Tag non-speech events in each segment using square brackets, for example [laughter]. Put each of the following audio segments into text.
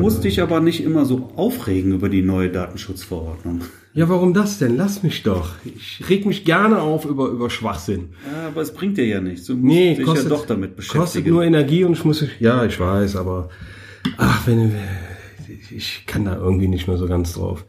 musst dich aber nicht immer so aufregen über die neue Datenschutzverordnung. Ja, warum das denn? Lass mich doch. Ich reg mich gerne auf über, über Schwachsinn. Ja, aber es bringt dir ja nichts. Du musst Nee, dich kostet, ja doch damit beschäftigen. kostet nur Energie und ich muss, ja, ich weiß, aber, ach, wenn, ich kann da irgendwie nicht mehr so ganz drauf.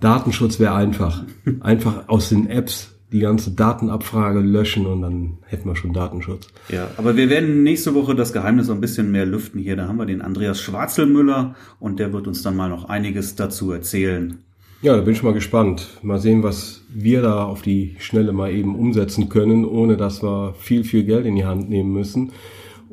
Datenschutz wäre einfach. Einfach aus den Apps die ganze Datenabfrage löschen und dann hätten wir schon Datenschutz. Ja, aber wir werden nächste Woche das Geheimnis so ein bisschen mehr lüften hier. Da haben wir den Andreas Schwarzelmüller und der wird uns dann mal noch einiges dazu erzählen. Ja, da bin ich mal gespannt. Mal sehen, was wir da auf die Schnelle mal eben umsetzen können, ohne dass wir viel, viel Geld in die Hand nehmen müssen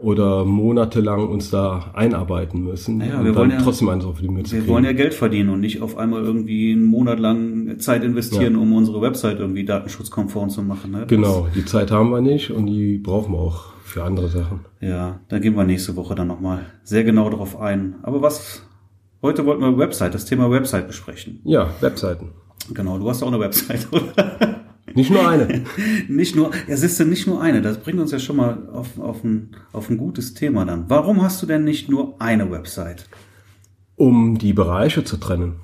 oder monatelang uns da einarbeiten müssen Naja, und wir dann wollen ja- trotzdem eins auf die Mütze Wir kriegen. wollen ja Geld verdienen und nicht auf einmal irgendwie einen Monat lang Zeit investieren, um unsere Website irgendwie datenschutzkonform zu machen. Ne? Genau, die Zeit haben wir nicht und die brauchen wir auch für andere Sachen. Ja, da gehen wir nächste Woche dann nochmal sehr genau drauf ein. Aber was, heute wollten wir Website, das Thema Website besprechen. Ja, Webseiten. Genau, du hast auch eine Website, [laughs] oder? Nicht nur eine. [laughs] Nicht nur, ja, siehst du, nicht nur eine. Das bringt uns ja schon mal auf, auf, ein, auf ein gutes Thema dann. Warum hast du denn nicht nur eine Website? um die Bereiche zu trennen.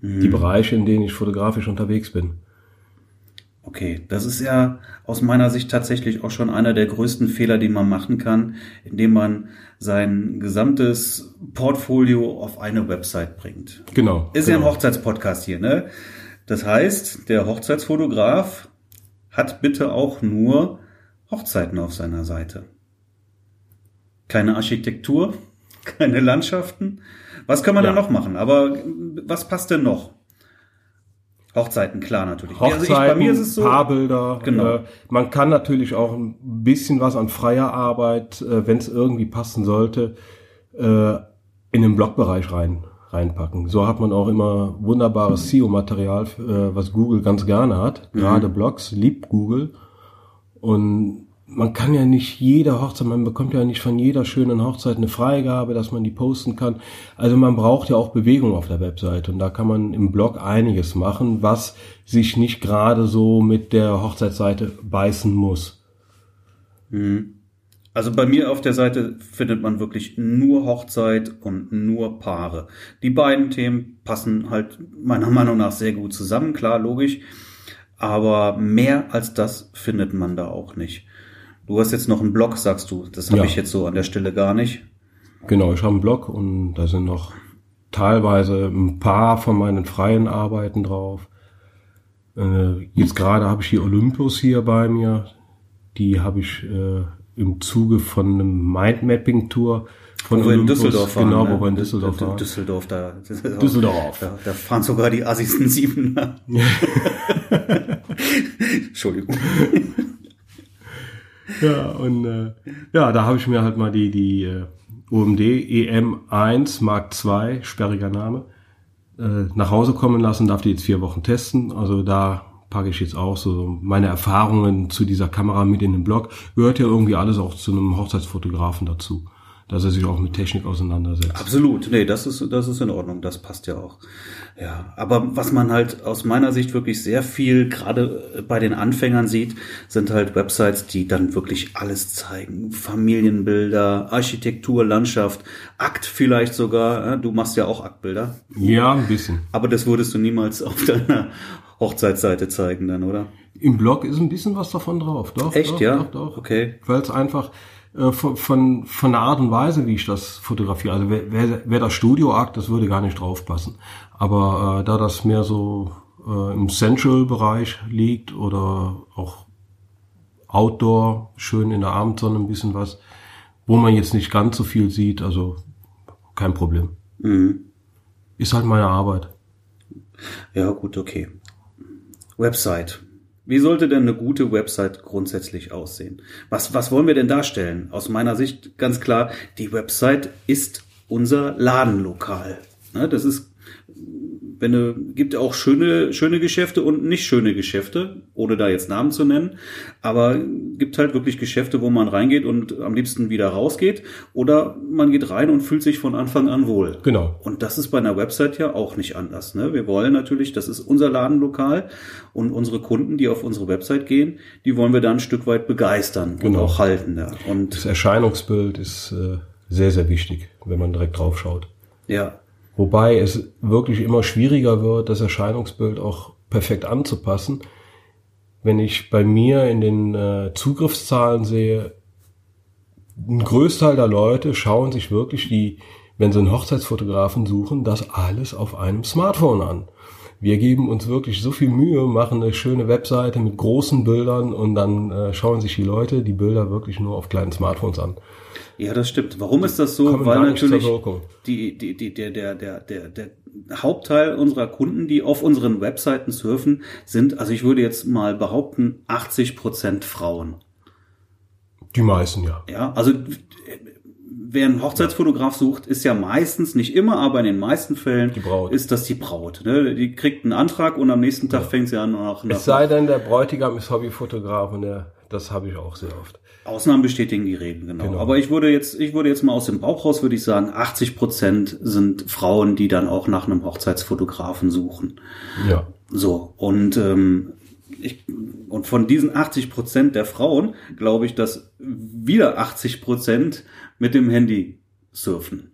Die Bereiche, in denen ich fotografisch unterwegs bin. Okay, das ist ja aus meiner Sicht tatsächlich auch schon einer der größten Fehler, die man machen kann, indem man sein gesamtes Portfolio auf eine Website bringt. Genau. Ist ja ein genau. Hochzeitspodcast hier, ne? Das heißt, der Hochzeitsfotograf hat bitte auch nur Hochzeiten auf seiner Seite. Keine Architektur, [laughs] keine Landschaften. Was kann man Ja. da noch machen? Aber was passt denn noch? Hochzeiten, klar natürlich. Also Hochzeiten, ich, bei mir ist es so. Paarbilder. Genau. Äh, man kann natürlich auch ein bisschen was an freier Arbeit, äh, wenn es irgendwie passen sollte, äh, in den Blogbereich rein reinpacken. So hat man auch immer wunderbares SEO-Material, äh, was Google ganz gerne hat. Mhm. Gerade Blogs liebt Google. Und man kann ja nicht jede Hochzeit, man bekommt ja nicht von jeder schönen Hochzeit eine Freigabe, dass man die posten kann. Also man braucht ja auch Bewegung auf der Website und da kann man im Blog einiges machen, was sich nicht gerade so mit der Hochzeitsseite beißen muss. Also bei mir auf der Seite findet man wirklich nur Hochzeit und nur Paare. Die beiden Themen passen halt meiner Meinung nach sehr gut zusammen, klar, logisch. Aber mehr als das findet man da auch nicht. Du hast jetzt noch einen Blog, sagst du. Das habe Ja. ich jetzt so an der Stelle gar nicht. Genau, ich habe einen Blog und da sind noch teilweise ein paar von meinen freien Arbeiten drauf. Äh, jetzt gerade habe ich die Olympus hier bei mir. Die habe ich äh, im Zuge von einem Mindmapping-Tour von Wo wir in Olympus, Düsseldorf fahren. Genau, ne? wo wir in Düsseldorf waren. Düsseldorf, da. [laughs] Düsseldorf. Da, da fahren sogar die Assis Siebener. [laughs] Entschuldigung. [laughs] Ja, und äh, ja, da habe ich mir halt mal die, die äh, OMD EM1 Mark II, sperriger Name, äh, nach Hause kommen lassen, darf die jetzt vier Wochen testen. Also da packe ich jetzt auch so meine Erfahrungen zu dieser Kamera mit in den Blog. Gehört ja irgendwie alles auch zu einem Hochzeitsfotografen dazu, dass er sich auch mit Technik auseinandersetzt. Absolut, nee, das ist, das ist in Ordnung, das passt ja auch. Ja, aber was man halt aus meiner Sicht wirklich sehr viel, gerade bei den Anfängern sieht, sind halt Websites, die dann wirklich alles zeigen. Familienbilder, Architektur, Landschaft, Akt vielleicht sogar. Du machst ja auch Aktbilder. Ja, ein bisschen. Aber das würdest du niemals auf deiner Hochzeitsseite zeigen dann, oder? Im Blog ist ein bisschen was davon drauf. Doch, Echt, doch, ja? Doch, doch. Okay. Weil es einfach äh, von, von, von der Art und Weise, wie ich das fotografiere, also wer, wer, wer das Studioakt, das würde gar nicht draufpassen. Aber äh, da das mehr so äh, im Central-Bereich liegt oder auch Outdoor, schön in der Abendsonne ein bisschen was, wo man jetzt nicht ganz so viel sieht, also kein Problem. Mhm. Ist halt meine Arbeit. Ja, gut, okay. Website. Wie sollte denn eine gute Website grundsätzlich aussehen? Was, was wollen wir denn darstellen? Aus meiner Sicht ganz klar, die Website ist unser Ladenlokal. Ne, das ist, wenn du, gibt auch schöne, schöne Geschäfte und nicht schöne Geschäfte, ohne da jetzt Namen zu nennen. Aber gibt halt wirklich Geschäfte, wo man reingeht und am liebsten wieder rausgeht. Oder man geht rein und fühlt sich von Anfang an wohl. Genau. Und das ist bei einer Website ja auch nicht anders. Ne? Wir wollen natürlich, das ist unser Ladenlokal und unsere Kunden, die auf unsere Website gehen, die wollen wir da ein Stück weit begeistern und Genau. auch halten. Da. Und Das Erscheinungsbild ist äh, sehr, sehr wichtig, wenn man direkt drauf schaut. ja, Wobei es wirklich immer schwieriger wird, das Erscheinungsbild auch perfekt anzupassen. Wenn ich bei mir in den äh, Zugriffszahlen sehe, ein Großteil der Leute schauen sich wirklich die, wenn sie einen Hochzeitsfotografen suchen, das alles auf einem Smartphone an. Wir geben uns wirklich so viel Mühe, machen eine schöne Webseite mit großen Bildern und dann äh, schauen sich die Leute die Bilder wirklich nur auf kleinen Smartphones an. Ja, das stimmt. Warum ist das so? Weil natürlich die, die, die, der, der, der, der, der Hauptteil unserer Kunden, die auf unseren Webseiten surfen, sind, also ich würde jetzt mal behaupten, 80 Prozent Frauen. Die meisten, ja. Ja, also wer einen Hochzeitsfotograf sucht, ist ja meistens, nicht immer, aber in den meisten Fällen ist das die Braut. Ne? Die kriegt einen Antrag und am nächsten Tag fängt sie an, nach, nach Es sei denn, der Bräutigam ist Hobbyfotograf und der, das habe ich auch sehr oft. Ausnahmen bestätigen die Reden, genau. Genau. Aber ich würde jetzt, ich würde jetzt mal aus dem Bauch raus, würde ich sagen, 80 Prozent sind Frauen, die dann auch nach einem Hochzeitsfotografen suchen. Ja. So, und, ähm, ich, und von diesen 80 Prozent der Frauen glaube ich, dass wieder 80 Prozent mit dem Handy surfen.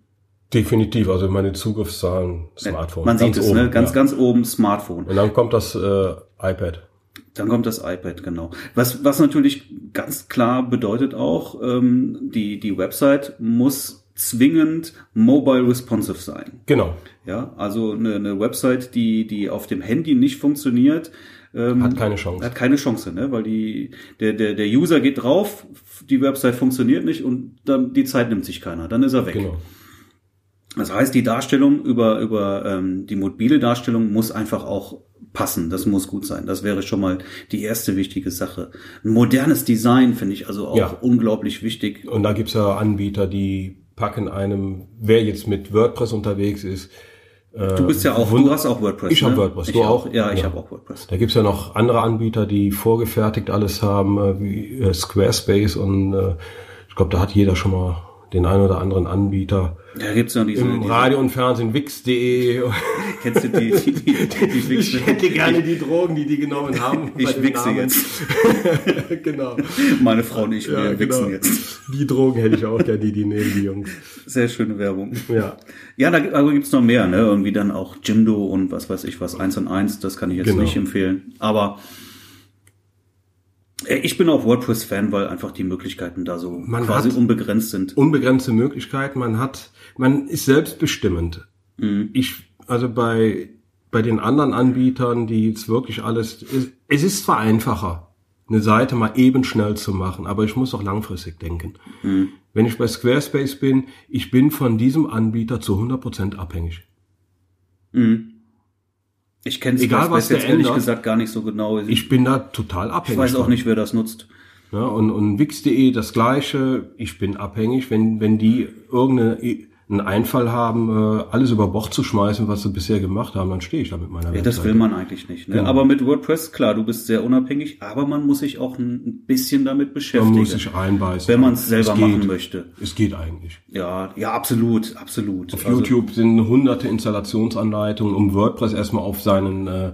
Definitiv, also meine Zugriffszahlen, Smartphone. Man sieht ganz es, ne? oben, ganz, ja. ganz oben Smartphone. Und dann kommt das äh, iPad. Dann kommt das iPad, genau. Was, was natürlich ganz klar bedeutet auch, ähm, die, die Website muss zwingend mobile responsive sein. Genau. Ja, also eine, eine Website, die, die auf dem Handy nicht funktioniert, ähm, Hat keine Chance. hat keine Chance, ne? weil die, der, der, der User geht drauf, die Website funktioniert nicht und dann die Zeit nimmt sich keiner, dann ist er weg. Genau. Das heißt, die Darstellung über, über ähm, die mobile Darstellung muss einfach auch passen. Das muss gut sein. Das wäre schon mal die erste wichtige Sache. Ein modernes Design finde ich also auch Ja. unglaublich wichtig. Und da gibt's ja Anbieter, die packen einem, wer jetzt mit WordPress unterwegs ist, äh, Du bist ja auch, wund- du hast auch WordPress. Ich ne? WordPress. Ich Du auch? auch? Ja, ich Ja. habe auch WordPress. Da gibt's ja noch andere Anbieter, die vorgefertigt alles haben, äh, wie äh, Squarespace und äh, ich glaube, da hat jeder schon mal den einen oder anderen Anbieter. Da gibt's ja diese, Im diese Radio und Fernsehen wix.de. [laughs] kennst du die, die, die, die Wichse? [laughs] Ich hätte gerne die Drogen, die die genommen haben. [laughs] Ich wichse jetzt. genau. Meine Frau ich, wir Ja, wichsen genau. jetzt. Die Drogen hätte ich auch gerne, die, die nehmen die Jungs. Sehr schöne Werbung. Ja. Ja, da aber gibt's noch mehr, ne? Irgendwie dann auch Jimdo und was weiß ich was, eins und eins, das kann ich jetzt Genau. nicht empfehlen. Aber ich bin auch WordPress-Fan, weil einfach die Möglichkeiten da so Man quasi unbegrenzt sind. Unbegrenzte Möglichkeiten. Man hat, man ist selbstbestimmend. Mhm. Ich, also bei, bei den anderen Anbietern, die jetzt wirklich alles, es, ist zwar einfacher, eine Seite mal eben schnell zu machen, aber ich muss auch langfristig denken. Mhm. Wenn ich bei Squarespace bin, ich bin von diesem Anbieter zu 100% abhängig. Ich kenne Egal, was jetzt ehrlich ändert. gesagt gar nicht so genau. Ich, Ich bin da total abhängig. weiß auch nicht, wer das nutzt. Ja, und, und Wix.de das gleiche. Ich bin abhängig, wenn, wenn die irgendeinen Einfall haben, äh, alles über Bord zu schmeißen, was sie bisher gemacht haben, dann stehe ich da mit meiner Ja, das will man eigentlich nicht. Ne? Genau. Aber mit WordPress, klar, du bist sehr unabhängig, aber man muss sich auch ein bisschen damit Man beschäftigen, muss sich einbeißen. wenn man es selber machen möchte. Es geht eigentlich. Ja, ja, absolut, absolut. Auf Also- YouTube sind hunderte Installationsanleitungen, um WordPress erstmal auf seinen, äh,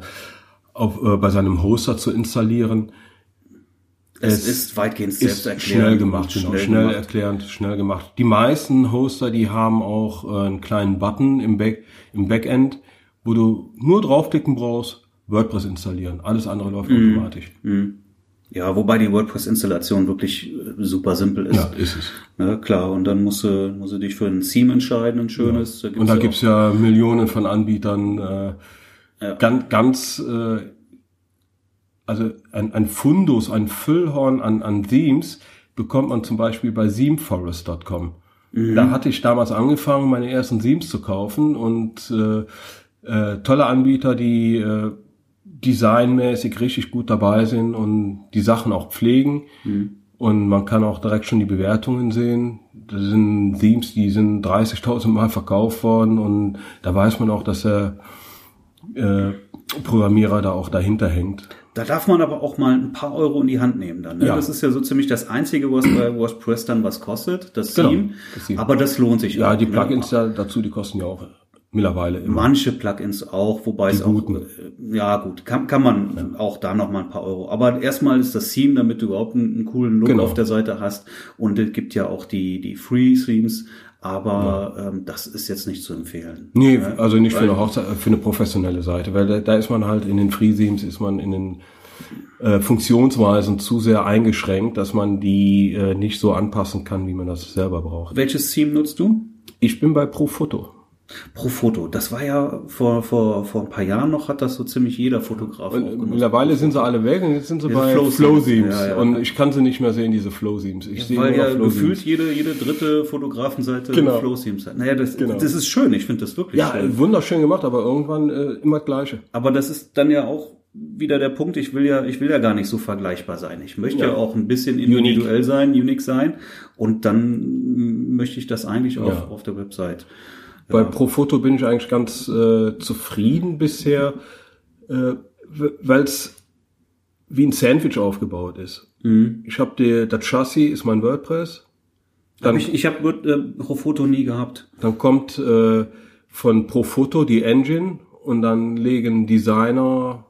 auf, äh, bei seinem Hoster zu installieren. Es, Es ist weitgehend Ist selbsterklärend. schnell gemacht, genau, schnell gemacht. erklärend, schnell gemacht. Die meisten Hoster, die haben auch äh, einen kleinen Button im, Back, im Backend, wo du nur draufklicken brauchst, WordPress installieren. Alles andere läuft Mhm. automatisch. Ja, wobei die WordPress-Installation wirklich äh, super simpel ist. Ja, ist es. Ne, klar, und dann musst du, musst du dich für ein Theme entscheiden, ein schönes. Und da gibt's ja Millionen von Anbietern, äh, Ja. ganz, ganz äh, also ein, ein Fundus, ein Füllhorn an, an Themes bekommt man zum Beispiel bei themeforest.com. Da hatte ich damals angefangen, meine ersten Themes zu kaufen und äh, äh, tolle Anbieter, die äh, designmäßig richtig gut dabei sind und die Sachen auch pflegen. Und man kann auch direkt schon die Bewertungen sehen. Das sind Themes, die sind 30.000 Mal verkauft worden und da weiß man auch, dass der äh, Programmierer da auch dahinter hängt. Da darf man aber auch mal ein paar Euro in die Hand nehmen dann. Ne? Ja. Das ist ja so ziemlich das Einzige, was bei WordPress dann was kostet, das Genau, Theme. das Theme. Aber das lohnt sich Ja, auch. die ne? Plugins da, dazu, die kosten ja auch mittlerweile immer. Manche Plugins auch, wobei es auch, guten. äh, ja gut, kann, kann man auch da noch mal ein paar Euro. Aber erstmal ist das Theme, damit du überhaupt einen, einen coolen Look Genau. auf der Seite hast. Und es gibt ja auch die, die Free Themes. Aber ähm, das ist jetzt nicht zu empfehlen. Nee, Ja, also nicht für weil- eine Hochzeit, für eine professionelle Seite, weil da, da ist man halt in den FreeSeams, ist man in den äh, Funktionsweisen zu sehr eingeschränkt, dass man die äh, nicht so anpassen kann, wie man das selber braucht. Welches Theme nutzt du? Ich bin bei Profoto. Profoto. Das war ja vor, vor, vor ein paar Jahren noch, hat das so ziemlich jeder Fotograf Und aufgenutzt. mittlerweile sind sie alle weg und jetzt sind sie bei Flow-Seams. Flow-Seams. Ja, ja. Und ich kann sie nicht mehr sehen, diese Flow-Seams. Ich sehe Weil nur ja Flow-Seams. gefühlt jede, jede dritte Fotografenseite Genau. Flow-Themes hat. Naja, das, Genau. das ist schön. Ich finde das wirklich Ja, schön. wunderschön gemacht, aber irgendwann äh, immer das Gleiche. Aber das ist dann ja auch wieder der Punkt, ich will ja, ich will ja gar nicht so vergleichbar sein. Ich möchte ja, Ja. auch ein bisschen individuell sein, unique sein. Und dann möchte ich das eigentlich auch Ja. auf der Website. Bei Profoto bin ich eigentlich ganz äh, zufrieden bisher, äh, weil es wie ein Sandwich aufgebaut ist. Mhm. Ich habe das Chassis ist mein WordPress. Dann, Dann, ich ich habe äh, Profoto nie gehabt. dann kommt äh, von Profoto die Engine und dann legen Designer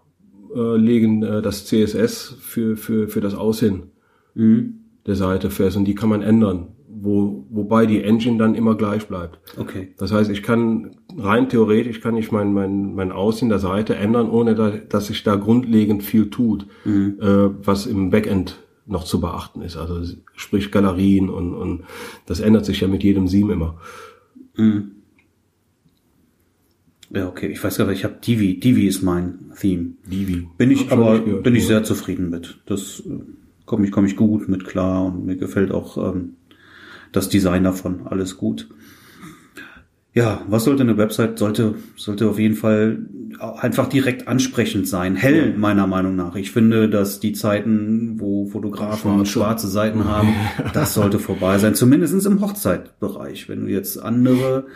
äh, legen äh, das CSS für, für, für das Aussehen Mhm. der Seite fest und die kann man ändern, wo, wobei die Engine dann immer gleich bleibt. Okay. Das heißt, ich kann rein theoretisch kann ich mein, mein, mein Aussehen der Seite ändern, ohne da, dass sich da grundlegend viel tut, äh, was im Backend noch zu beachten ist. Also sprich Galerien und, und das ändert sich ja mit jedem Seam immer. Mhm. Ja, okay. Ich weiß gar nicht, ich habe Divi. Divi ist mein Theme. Divi. Bin ich Hab aber gehört, bin ich sehr zufrieden mit. Das äh, komme ich komme ich gut mit klar und mir gefällt auch ähm, das Design davon alles gut. Ja, was sollte eine Website sollte sollte auf jeden Fall einfach direkt ansprechend sein, hell meiner Meinung nach. Ich finde, dass die Zeiten, wo Fotografen Schwarze. schwarze Seiten haben, [laughs] das sollte vorbei sein. Zumindest im Hochzeitbereich. Wenn du jetzt andere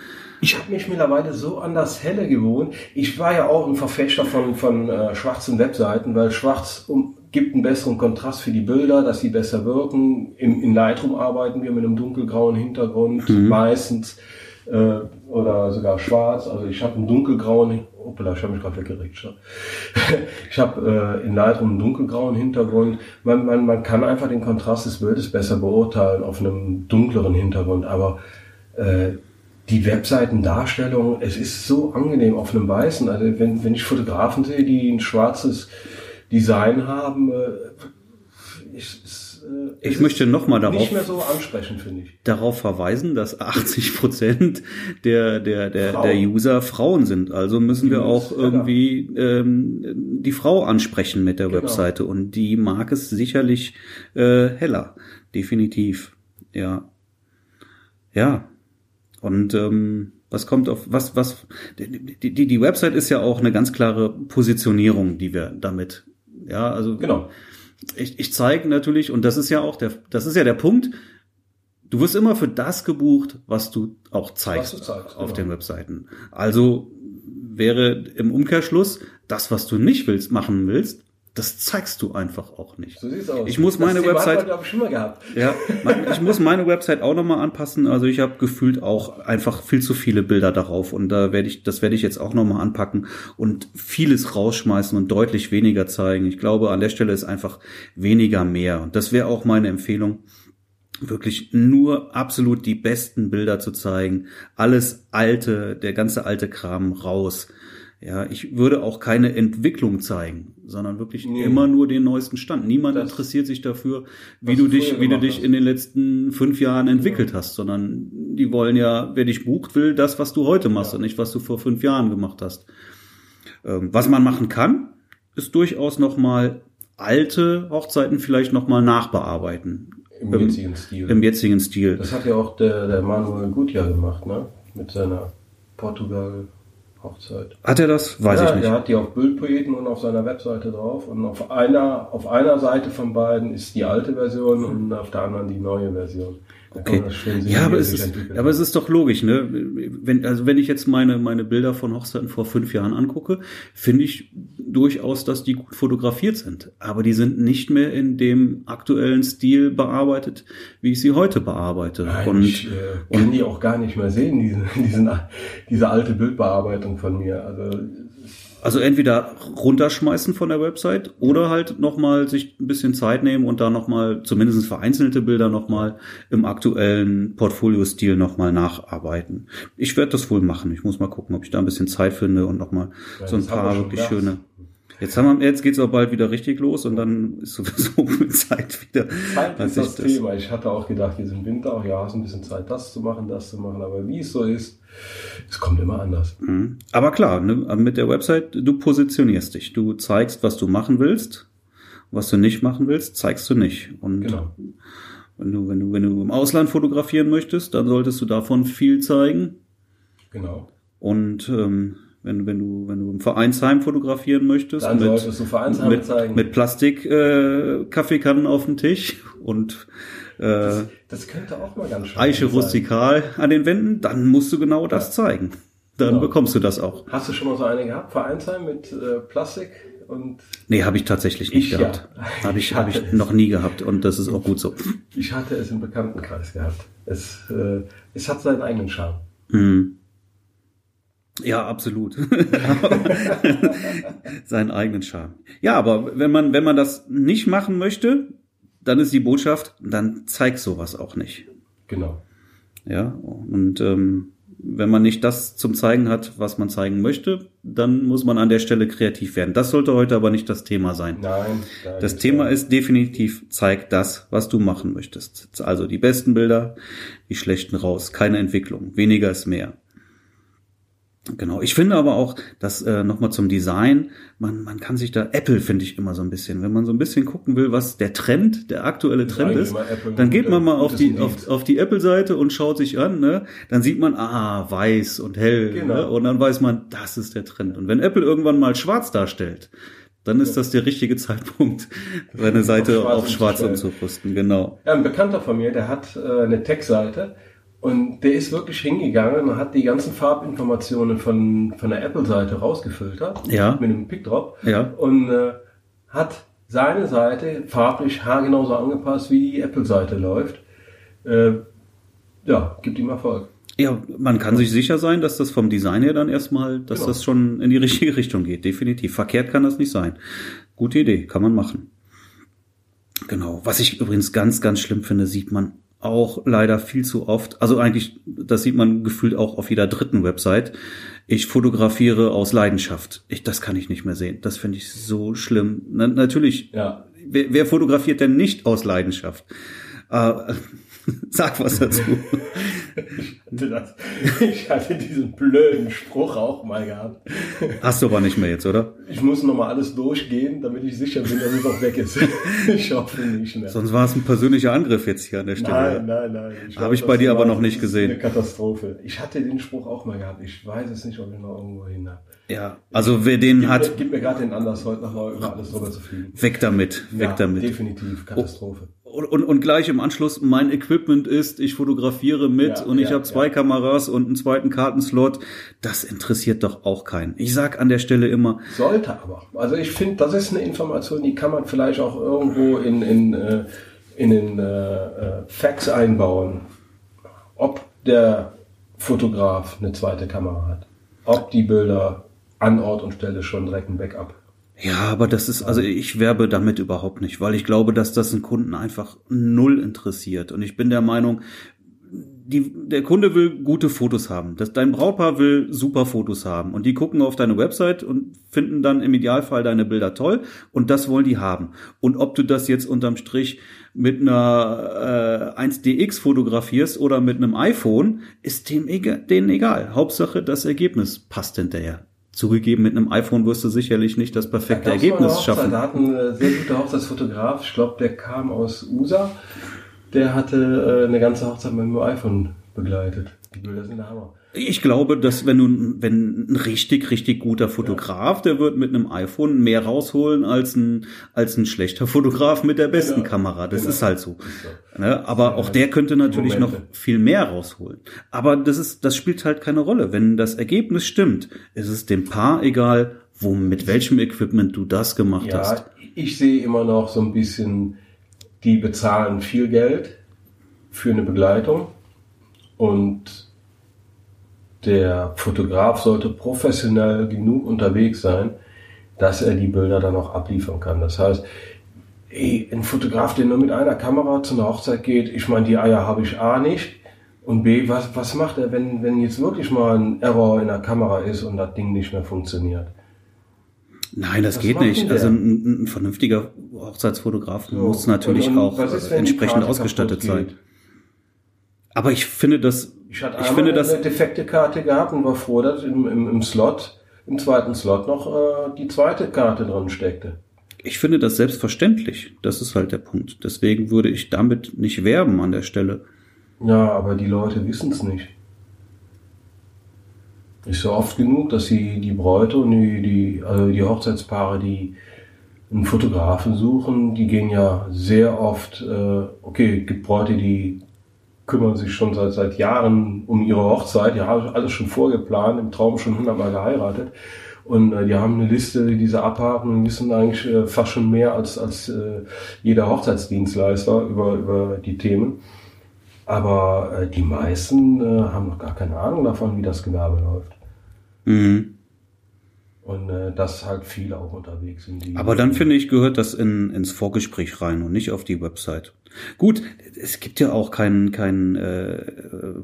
Ich habe mich mittlerweile so an das Helle gewohnt. Ich war ja auch ein Verfechter von, von äh, schwarzen Webseiten, weil schwarz um, gibt einen besseren Kontrast für die Bilder, dass sie besser wirken. Im, in Lightroom arbeiten wir mit einem dunkelgrauen Hintergrund meistens äh, oder sogar schwarz. Also ich habe einen dunkelgrauen, hoppla, ich habe mich gerade weggeregt. schon. [laughs] Ich habe äh, in Lightroom einen dunkelgrauen Hintergrund. Man, man, man kann einfach den Kontrast des Bildes besser beurteilen auf einem dunkleren Hintergrund, aber äh, die Webseitendarstellung, es ist so angenehm auf einem weißen. Also wenn, wenn ich Fotografen sehe, die ein schwarzes Design haben, äh, ich, es, äh, Ich möchte ist noch mal darauf- nicht mehr so ansprechend, finde ich. darauf verweisen, dass 80 Prozent der, der, der, Frauen. der User Frauen sind. Also müssen wir Die auch irgendwie ähm, die Frau ansprechen mit der Genau. Webseite. Und die mag es sicherlich äh, heller. Definitiv. Ja. Ja. Und ähm, was kommt auf was was die, die die Website ist ja auch eine ganz klare Positionierung, die wir damit ja also Genau. ich, ich zeige natürlich, und das ist ja auch der, das ist ja der Punkt, du wirst immer für das gebucht, was du auch zeigst, du zeigst, auf genau. den Webseiten. Also wäre im Umkehrschluss, das, was du nicht willst, machen willst, das zeigst du einfach auch nicht. So sieht's aus. Ich muss meine das Thema Website- Hat man, ich, schon mal gehabt. Ja, ich muss meine Website auch nochmal anpassen. Also ich habe gefühlt auch einfach viel zu viele Bilder darauf und da werde ich, das werde ich jetzt auch nochmal anpacken und vieles rausschmeißen und deutlich weniger zeigen. Ich glaube, an der Stelle ist einfach weniger mehr und das wäre auch meine Empfehlung wirklich nur absolut die besten Bilder zu zeigen. Alles alte, der ganze alte Kram raus. Ja, ich würde auch keine Entwicklung zeigen, sondern wirklich Nee. immer nur den neuesten Stand. Niemand Das- interessiert sich dafür, wie du dich, wie du dich hast. in den letzten fünf Jahren entwickelt hast, sondern die wollen ja, wer dich bucht, will das, was du heute machst Ja. und nicht, was du vor fünf Jahren gemacht hast. Ähm, was man machen kann, ist durchaus nochmal alte Hochzeiten vielleicht nochmal nachbearbeiten. Im Ähm, jetzigen Stil. Im jetzigen Stil. das hat ja auch der, der Manuel Gutjahr gemacht, ne? Mit seiner Portugal-Hochzeit. Hat er das? Weiß ja, ich nicht. Der hat die auf Bildpoeten und auf seiner Webseite drauf. Und auf einer, auf einer Seite von beiden ist die alte Version und auf der anderen die neue Version. Okay. Ja, aber er es ist, aber es ist doch logisch, ne? Wenn, also wenn ich jetzt meine, meine Bilder von Hochzeiten vor fünf Jahren angucke, finde ich durchaus, dass die gut fotografiert sind. Aber die sind nicht mehr in dem aktuellen Stil bearbeitet, wie ich sie heute bearbeite. Nein, und ich äh, kann die auch gar nicht mehr sehen, diese, [laughs] diesen, diese alte Bildbearbeitung von mir. Also Also entweder runterschmeißen von der Website oder halt nochmal sich ein bisschen Zeit nehmen und da nochmal, zumindest vereinzelte Bilder nochmal im aktuellen Portfolio-Stil nochmal nacharbeiten. Ich werde das wohl machen. Ich muss mal gucken, ob ich da ein bisschen Zeit finde und nochmal Ja, so ein paar wirklich schöne. Jetzt haben wir, jetzt geht's auch bald wieder richtig los und dann ist sowieso [laughs] Zeit wieder. Zeit ist ich das das- Thema. Ich hatte auch gedacht, jetzt im Winter, ach ja, hast ein bisschen Zeit, das zu machen, das zu machen. Aber wie es so ist, es kommt immer anders. Mhm. Aber klar, ne, mit der Website, du positionierst dich. Du zeigst, was du machen willst. Was du nicht machen willst, zeigst du nicht. Und Genau. wenn du, wenn du, wenn du im Ausland fotografieren möchtest, dann solltest du davon viel zeigen. Genau. Und ähm, wenn, wenn du, wenn du im Vereinsheim fotografieren möchtest, Dann solltest du Vereinsheime mit, zeigen. mit Plastik äh, Kaffeekannen auf dem Tisch und äh, das könnte auch mal ganz schön Eiche sein. rustikal an den Wänden, dann musst du genau das zeigen. Dann Genau. bekommst du das auch. Hast du schon mal so eine gehabt, Vereinsheim mit äh, Plastik und Nee, habe ich tatsächlich nicht Ich ja. gehabt. [laughs] Habe ich, Ich hab hatte ich noch nie gehabt und das ist auch gut so. ich hatte es im Bekanntenkreis gehabt. Es, äh, es hat seinen eigenen Charme. Hm. Ja, absolut. [laughs] Seinen eigenen Charme. Ja, aber wenn man, wenn man das nicht machen möchte, dann ist die Botschaft, dann zeig sowas auch nicht. Genau. Ja, und ähm, wenn man nicht das zum Zeigen hat, was man zeigen möchte, dann muss man an der Stelle kreativ werden. Das sollte heute aber nicht das Thema sein. Nein. da Das Thema ja- ist definitiv, zeig das, was du machen möchtest. Also die besten Bilder, die schlechten raus. Keine Entwicklung. Weniger ist mehr. Genau. Ich finde aber auch, dass äh, nochmal zum Design, man, man kann sich da, Apple finde ich immer so ein bisschen, wenn man so ein bisschen gucken will, was der Trend, der aktuelle Trend ist, dann geht man mal auf die, auf, auf die Apple-Seite und schaut sich an, ne? Dann sieht man, ah, weiß und hell, Genau. ne? Und dann weiß man, das ist der Trend. Und wenn Apple irgendwann mal schwarz darstellt, dann ist das der richtige Zeitpunkt, [laughs] seine Seite Auf schwarz auf schwarz umzurüsten, genau. Ja, ein Bekannter von mir, der hat äh, eine Tech-Seite und der ist wirklich hingegangen und hat die ganzen Farbinformationen von, von der Apple-Seite rausgefiltert Ja. mit einem Pickdrop Ja. und äh, hat seine Seite farblich haargenauso angepasst, wie die Apple-Seite läuft. Äh, ja, gibt ihm Erfolg. Ja, man kann sich sicher sein, dass das vom Design her dann erstmal, dass Genau. das schon in die [laughs] richtige Richtung geht. Definitiv. Verkehrt kann das nicht sein. Gute Idee, kann man machen. Genau. Was ich übrigens ganz, ganz schlimm finde, sieht man auch leider viel zu oft. Also eigentlich, das sieht man gefühlt auch auf jeder dritten Website. Ich fotografiere aus Leidenschaft. Ich, das kann ich nicht mehr sehen. Das finde ich so schlimm. Na, natürlich, Ja. wer, wer fotografiert denn nicht aus Leidenschaft? Äh, [laughs] sag was dazu. [laughs] Das, ich hatte diesen blöden Spruch auch mal gehabt. Hast du aber nicht mehr jetzt, oder? Ich muss nochmal alles durchgehen, damit ich sicher bin, dass es auch weg ist. [laughs] Ich hoffe nicht mehr. Sonst war es ein persönlicher Angriff jetzt hier an der Stelle. Nein, nein, nein. Hab weiß, ich bei dir aber noch nicht gesehen. Eine Katastrophe. Ich hatte den Spruch auch mal gehabt. Ich weiß es nicht, ob ich noch irgendwo hin habe. Ja, also wer den Gib, hat, mir, gib mir gerade den Anlass, heute nochmal über alles drüber zu fliegen. weg damit, weg ja, damit. definitiv. Katastrophe. Und, und, und gleich im Anschluss, mein Equipment ist, ich fotografiere mit Ja, und ich ja, habe zwei ja. Kameras und einen zweiten Kartenslot. Das interessiert doch auch keinen. Ich sag an der Stelle immer, Sollte aber. Also ich finde, das ist eine Information, die kann man vielleicht auch irgendwo in, in, äh, in den äh, äh, Fax einbauen. Ob der Fotograf eine zweite Kamera hat. Ob die Bilder an Ort und Stelle schon direkt ein Backup. Ja, aber das ist, also ich werbe damit überhaupt nicht, weil ich glaube, dass das einen Kunden einfach null interessiert. Und ich bin der Meinung, die, der Kunde will gute Fotos haben. Das, dein Brautpaar will super Fotos haben. Und die gucken auf deine Website und finden dann im Idealfall deine Bilder toll. Und das wollen die haben. Und ob du das jetzt unterm Strich mit einer äh, 1DX fotografierst oder mit einem iPhone, ist dem egal, denen egal. Hauptsache, das Ergebnis passt hinterher. Zugegeben, mit einem iPhone wirst du sicherlich nicht das perfekte Da Ergebnis schaffen. Da hat ein sehr guter Hochzeitsfotograf, ich glaube, der kam aus USA, der hatte äh, eine ganze Hochzeit mit dem iPhone begleitet. Die Bilder sind der Hammer. Ich glaube, dass wenn du, wenn ein richtig, richtig guter Fotograf, der wird mit einem iPhone mehr rausholen als ein, als ein schlechter Fotograf mit der besten Genau. Kamera. Das Genau. ist halt so. Ne? Aber auch der könnte natürlich noch Momente. viel mehr rausholen. Aber das ist, das spielt halt keine Rolle. Wenn das Ergebnis stimmt, ist es dem Paar egal, wo, mit welchem Equipment du das gemacht hast. Ja, ich sehe immer noch so ein bisschen, die bezahlen viel Geld für eine Begleitung und der Fotograf sollte professionell genug unterwegs sein, dass er die Bilder dann auch abliefern kann. Das heißt, ein Fotograf, der nur mit einer Kamera zu einer Hochzeit geht, ich meine, die Eier habe ich A nicht. Und B, was, was macht er, wenn, wenn jetzt wirklich mal ein Error in der Kamera ist und das Ding nicht mehr funktioniert? Nein, das was geht nicht. Also ein, ein, vernünftiger Hochzeitsfotograf so. muss natürlich und, und auch ist, entsprechend ausgestattet sein. Aber ich finde das. Ich hatte ich finde eine defekte Karte gehabt und war froh, dass im, im, im Slot, im zweiten Slot noch äh, die zweite Karte drin steckte. Ich finde das selbstverständlich. Das ist halt der Punkt. Deswegen würde ich damit nicht werben an der Stelle. Ja, aber die Leute wissen es nicht. Ist so oft genug, dass sie die Bräute und die, die, also die Hochzeitspaare, die einen Fotografen suchen, die gehen ja sehr oft, äh, okay, gibt Bräute, die kümmern sich schon seit, seit Jahren um ihre Hochzeit, die haben alles schon vorgeplant, im Traum schon hundertmal geheiratet. Und äh, die haben eine Liste, die sie abhaken und wissen eigentlich äh, fast schon mehr als, als äh, jeder Hochzeitsdienstleister über, über die Themen. Aber äh, die meisten äh, haben noch gar keine Ahnung davon, wie das Gewerbe läuft. Mhm. Und äh, dass halt viele auch unterwegs sind. Aber dann finde ich, gehört das in, ins Vorgespräch rein und nicht auf die Website. Gut, es gibt ja auch keinen, keinen äh, äh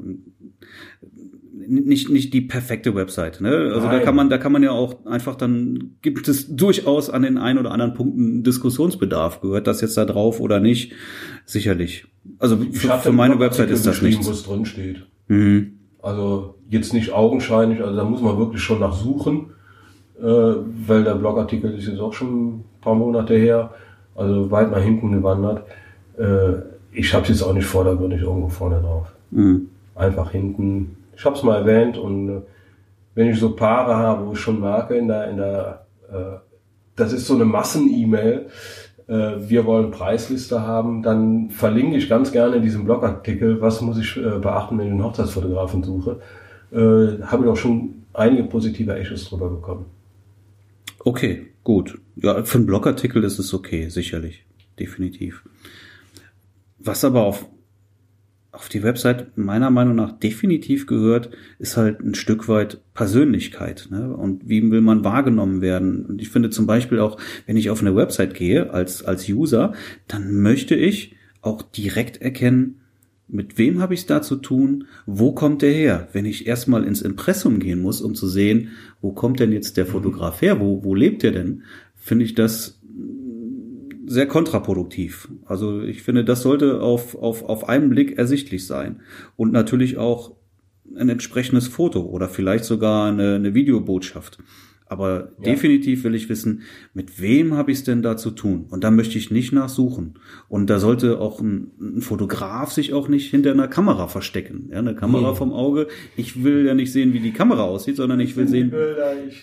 nicht nicht die perfekte Website. Ne? Also Nein. da kann man da kann man ja auch einfach dann gibt es durchaus an den ein oder anderen Punkten Diskussionsbedarf. Gehört das jetzt da drauf oder nicht? Sicherlich. Also für, für meine Website ist das nicht. Drin steht. Mhm. Also jetzt nicht augenscheinlich. Also da muss man wirklich schon nach suchen, äh, weil der Blogartikel ist jetzt auch schon ein paar Monate her. Also weit nach hinten gewandert. Äh, ich habe es jetzt auch nicht vordergründig irgendwo vorne drauf. Mhm. Einfach hinten ich habe es mal erwähnt und äh, wenn ich so Paare habe, wo ich schon merke in der, in der, äh, das ist so eine Massen-E-Mail, äh, wir wollen Preisliste haben, dann verlinke ich ganz gerne in diesem Blogartikel, was muss ich äh, beachten, wenn ich einen Hochzeitsfotografen suche. Äh, habe ich auch schon einige positive Echos drüber bekommen. Okay, gut. Ja, für einen Blogartikel ist es okay, sicherlich. Definitiv. Was aber auf auf die Website meiner Meinung nach definitiv gehört, ist halt ein Stück weit Persönlichkeit. Ne? Und wie will man wahrgenommen werden? Und ich finde zum Beispiel auch, wenn ich auf eine Website gehe als, als User, dann möchte ich auch direkt erkennen, mit wem habe ich es da zu tun? Wo kommt der her? Wenn ich erstmal ins Impressum gehen muss, um zu sehen, wo kommt denn jetzt der Fotograf her? Wo, wo lebt der denn? Finde ich das sehr kontraproduktiv. Also ich finde, das sollte auf, auf, auf einen Blick ersichtlich sein. Und natürlich auch ein entsprechendes Foto oder vielleicht sogar eine, eine Videobotschaft. Aber ja. definitiv will ich wissen, mit wem habe ich es denn da zu tun? Und da möchte ich nicht nachsuchen. Und da sollte auch ein, ein Fotograf sich auch nicht hinter einer Kamera verstecken. Ja, eine Kamera hm. vom Auge. Ich will ja nicht sehen, wie die Kamera aussieht, sondern ich will sehen,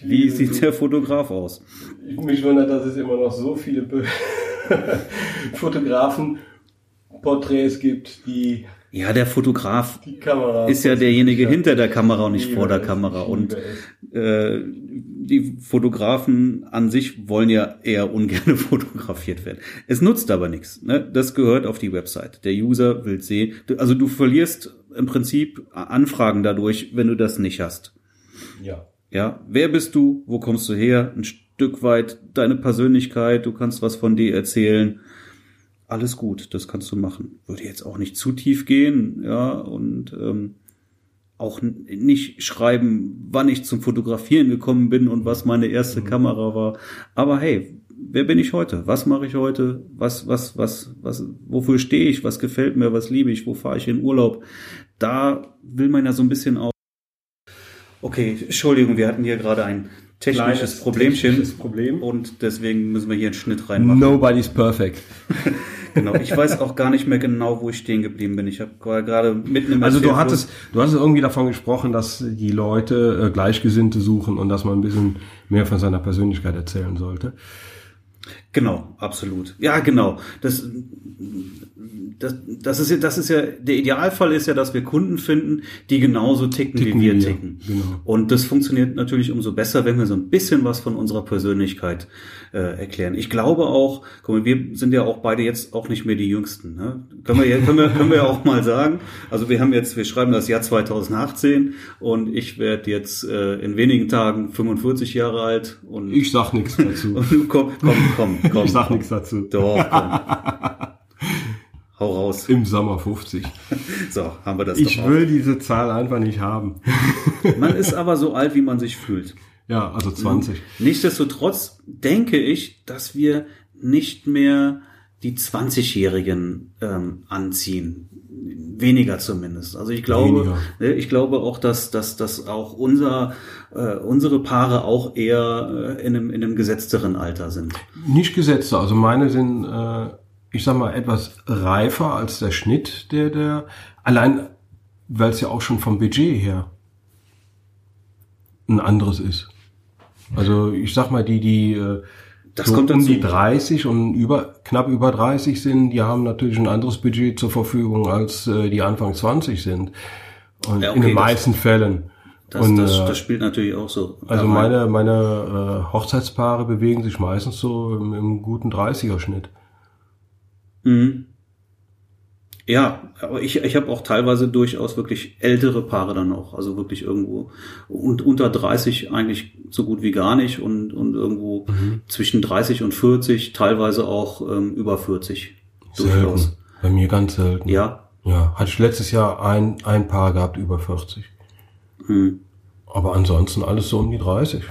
wie sieht der Fotograf aus. Ich mich wundert, dass es immer noch so viele [laughs] Fotografen Porträts gibt, die ja, der Fotograf ist ja derjenige hinter der Kamera und nicht vor der Kamera. Und äh, die Fotografen an sich wollen ja eher ungern [laughs] fotografiert werden. Es nutzt aber nichts. Ne? Das gehört auf die Website. Der User will sehen. Also du verlierst im Prinzip Anfragen dadurch, wenn du das nicht hast. Ja. Ja. Wer bist du? Wo kommst du her? Ein Stück weit deine Persönlichkeit. Du kannst was von dir erzählen alles gut, das kannst du machen. Würde jetzt auch nicht zu tief gehen, ja, und ähm, auch nicht schreiben, wann ich zum Fotografieren gekommen bin und was meine erste mhm. Kamera war. Aber hey, wer bin ich heute? Was mache ich heute? Was, was, was, was, wofür stehe ich? Was gefällt mir? Was liebe ich? Wo fahre ich in Urlaub? Da will man ja so ein bisschen auch. Okay, Entschuldigung, wir hatten hier gerade ein technisches Problemchen. Technisches Problem. Und deswegen müssen wir hier einen Schnitt reinmachen. Nobody's perfect. [laughs] genau. Ich weiß auch gar nicht mehr genau, wo ich stehen geblieben bin. Ich habe gerade mitten im Also du hattest, du hattest irgendwie davon gesprochen, dass die Leute äh, Gleichgesinnte suchen und dass man ein bisschen mehr von seiner Persönlichkeit erzählen sollte. Genau, absolut. Ja, genau. Das, das, das ist ja, das ist ja, der Idealfall ist ja, dass wir Kunden finden, die genauso ticken, Ticken wie wir wir, ticken. genau. Und das funktioniert natürlich umso besser, wenn wir so ein bisschen was von unserer Persönlichkeit äh, erklären. Ich glaube auch, mal, wir sind ja auch beide jetzt auch nicht mehr die Jüngsten. Ne? Können wir ja, können wir, können wir ja auch mal sagen. Also wir haben jetzt, wir schreiben das Jahr 2018 und ich werde jetzt äh, in wenigen Tagen 45 Jahre alt und Ich sag nichts dazu. [laughs] und komm, komm, komm, komm. Ich sag nichts dazu. Doch, komm. [laughs] Hau raus. Im Sommer 50. So, haben wir das Ich will diese Zahl einfach nicht haben. [laughs] Man ist aber so alt, wie man sich fühlt. Ja, also 20. Nichtsdestotrotz denke ich, dass wir nicht mehr die 20-Jährigen ähm, anziehen. Weniger zumindest. Also ich glaube, Weniger. ne, ich glaube auch, dass, dass, dass auch unser, äh, unsere Paare auch eher äh, in, einem, in einem gesetzteren Alter sind. Nicht gesetzte, also meine sind, äh, ich sag mal, etwas reifer als der Schnitt, der, der, allein, weil es ja auch schon vom Budget her ein anderes ist. Also ich sag mal, die, die äh, Das so kommt um dazu. die 30 und über, knapp über 30 sind, die haben natürlich ein anderes Budget zur Verfügung, als äh, die Anfang 20 sind. Und Ja, in okay, den das- meisten Fällen. Das, und, das, äh, das spielt natürlich auch so. also rein. meine, meine äh, Hochzeitspaare bewegen sich meistens so im, im guten 30er-Schnitt. Mhm. Ja, aber ich, ich habe auch teilweise durchaus wirklich ältere Paare dann auch, also wirklich irgendwo und unter 30 eigentlich so gut wie gar nicht und, und irgendwo zwischen 30 und 40, teilweise auch ähm, über 40. Durchaus. Selten. Bei mir ganz selten. Ja. Ja, hatte ich letztes Jahr ein, ein Paar gehabt über 40. Hm. Aber ansonsten alles so um die 30.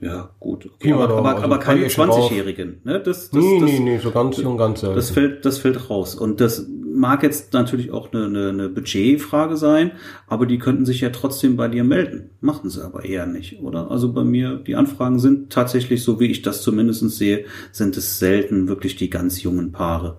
Ja, gut. Okay, aber, aber, also aber keine kann ich schon drauf. 20-Jährigen. Ne? Das, das, nee, das, nee, nee, so ganz jung, ganz selten. Das fällt, das fällt raus. Und das mag jetzt natürlich auch eine, eine, eine Budgetfrage sein, aber die könnten sich ja trotzdem bei dir melden. Machen sie aber eher nicht, oder? Also bei mir, die Anfragen sind tatsächlich, so wie ich das zumindest sehe, sind es selten wirklich die ganz jungen Paare.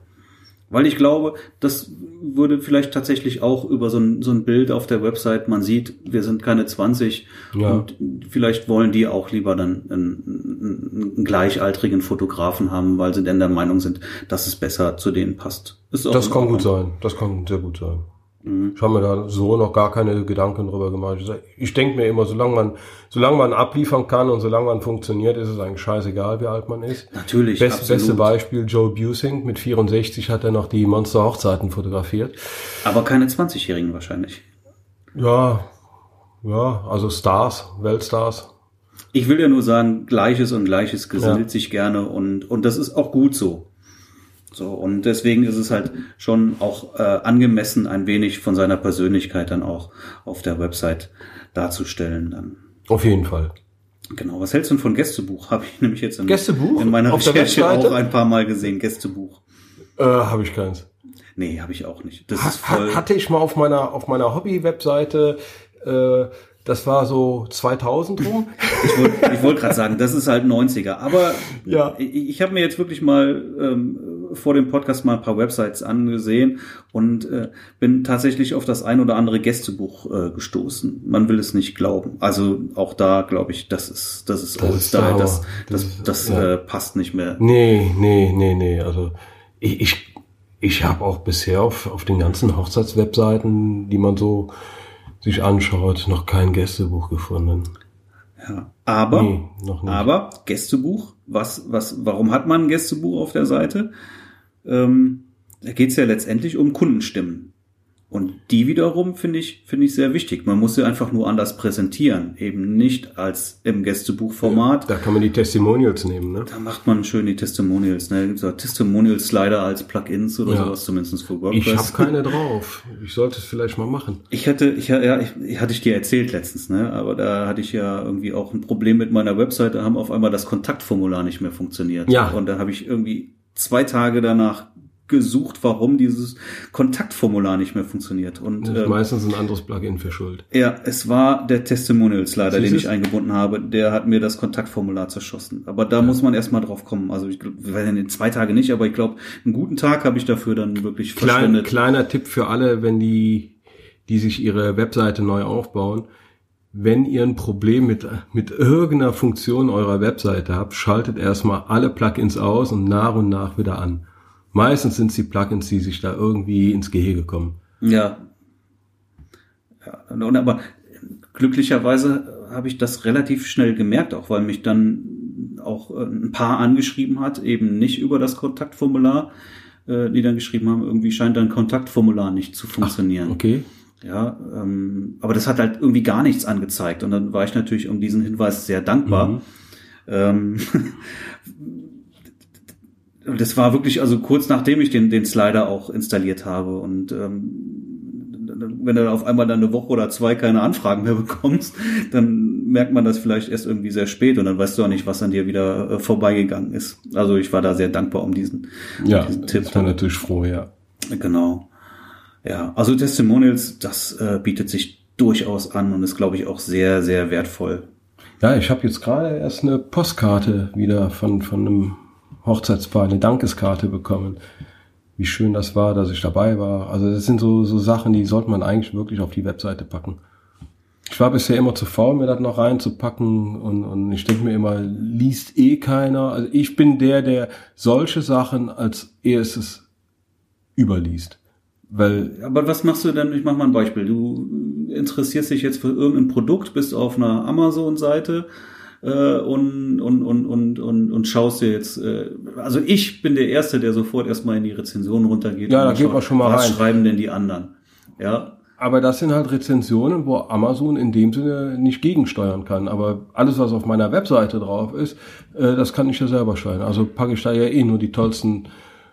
Weil ich glaube, das würde vielleicht tatsächlich auch über so ein, so ein Bild auf der Website, man sieht, wir sind keine 20 Ja. und vielleicht wollen die auch lieber dann einen, einen, gleichaltrigen Fotografen haben, weil sie denn der Meinung sind, dass es besser zu denen passt. Das kann gut sein. Das kann sehr gut sein. Mhm. Ich habe mir da so noch gar keine Gedanken drüber gemacht. Ich, denke mir immer, solange man, solange man abliefern kann und solange man funktioniert, ist es eigentlich scheißegal, wie alt man ist. Natürlich, Best, absolut. beste Beispiel, Joe Busing mit 64 hat er noch die Monster-Hochzeiten fotografiert. Aber keine 20-Jährigen wahrscheinlich. Ja, ja, also Stars, Weltstars. Ich will ja nur sagen, Gleiches und Gleiches gesellt Ja. sich gerne und, und das ist auch gut so. So, und deswegen ist es halt schon auch äh, angemessen, ein wenig von seiner Persönlichkeit dann auch auf der Website darzustellen. Dann. Auf jeden Fall. Genau, was hältst du denn von Gästebuch? Habe ich nämlich jetzt in, Gästebuch? in meiner Auf Recherche auch ein paar Mal gesehen. Gästebuch. Äh, habe ich keins. Nee, habe ich auch nicht. Das Ha- ist voll. ha- hatte ich mal auf meiner auf meiner Hobby-Webseite. Äh, das war so 2000 rum. Ich wollte wollt gerade sagen, das ist halt 90er. Aber [laughs] Ja. ich, ich habe mir jetzt wirklich mal ähm, vor dem Podcast mal ein paar Websites angesehen und äh, bin tatsächlich auf das ein oder andere Gästebuch äh, gestoßen. Man will es nicht glauben. Also auch da glaube ich, das ist das ist Das Old Style. Das Das das, das ja. äh, passt nicht mehr. Nee, nee, nee, nee. Also ich, ich, ich habe auch bisher auf, auf den ganzen Hochzeitswebseiten, die man so sich anschaut, noch kein Gästebuch gefunden. Ja. Aber Nee. Aber Gästebuch, was, was, warum hat man ein Gästebuch auf der Seite? Ähm, da geht es ja letztendlich um Kundenstimmen. Und die wiederum finde ich, finde ich sehr wichtig. Man muss sie einfach nur anders präsentieren. Eben nicht als im Gästebuchformat. Da kann man die Testimonials nehmen, ne? Da macht man schön die Testimonials. Ne? Auch Testimonials-Slider als Plugins oder Ja. sowas, zumindest für Ich WordPress. habe keine drauf. Ich sollte es vielleicht mal machen. Ich hatte, ich, ja, ich, ich hatte ich dir erzählt letztens, ne? Aber da hatte ich ja irgendwie auch ein Problem mit meiner Website. Da haben auf einmal das Kontaktformular nicht mehr funktioniert. Ja. Und da habe ich irgendwie zwei Tage danach gesucht, warum dieses Kontaktformular nicht mehr funktioniert. Und Das ist ähm, meistens ein anderes Plugin für Schuld. ja, es war der Testimonials leider, den ich eingebunden habe. Der hat mir das Kontaktformular zerschossen. Aber da muss man erstmal drauf kommen. Also ich glaube, in zwei Tage nicht, aber ich glaube, einen guten Tag habe ich dafür dann wirklich Klein, kleiner Tipp für alle, wenn die, die sich ihre Webseite neu aufbauen. Wenn ihr ein Problem mit, mit irgendeiner Funktion eurer Webseite habt, schaltet erstmal alle Plugins aus und nach und nach wieder an. Meistens sind es die Plugins, die sich da irgendwie ins Gehege kommen. Ja. ja und aber glücklicherweise habe ich das relativ schnell gemerkt, auch weil mich dann auch äh, ein paar angeschrieben hat, eben nicht über das Kontaktformular, äh, die dann geschrieben haben, irgendwie scheint dein Kontaktformular nicht zu funktionieren. Ach, okay. Ja, ähm, aber das hat halt irgendwie gar nichts angezeigt und dann war ich natürlich um diesen Hinweis sehr dankbar. Mhm. Ähm, [laughs] das war wirklich also kurz nachdem ich den, den Slider auch installiert habe und ähm, wenn du auf einmal dann eine Woche oder zwei keine Anfragen mehr [laughs] bekommst, dann merkt man das vielleicht erst irgendwie sehr spät und dann weißt du auch nicht, was an dir wieder äh, vorbeigegangen ist. Also ich war da sehr dankbar um diesen, ja, diesen Tipp. Ja, natürlich froh, ja. Genau. Ja, also Testimonials, das äh, bietet sich durchaus an und ist, glaube ich, auch sehr, sehr wertvoll. Ja, ich habe jetzt gerade erst eine Postkarte wieder von, von einem Hochzeitspaar, eine Dankeskarte bekommen. Wie schön das war, dass ich dabei war. Also das sind so, so Sachen, die sollte man eigentlich wirklich auf die Webseite packen. Ich war bisher immer zu faul, mir das noch reinzupacken und, und ich denke mir immer, liest eh keiner. Also ich bin der, der solche Sachen als erstes überliest. Weil, aber was machst du denn? Ich mach mal ein Beispiel. Du interessierst dich jetzt für irgendein Produkt, bist auf einer Amazon-Seite äh, und, und, und, und, und, und schaust dir jetzt. Äh, also ich bin der Erste, der sofort erstmal in die Rezension runtergeht. Ja, da geht man schon mal was rein. Was schreiben denn die anderen? Ja. Aber das sind halt Rezensionen, wo Amazon in dem Sinne nicht gegensteuern kann. Aber alles, was auf meiner Webseite drauf ist, äh, das kann ich ja selber steuern. Also packe ich da ja eh nur die tollsten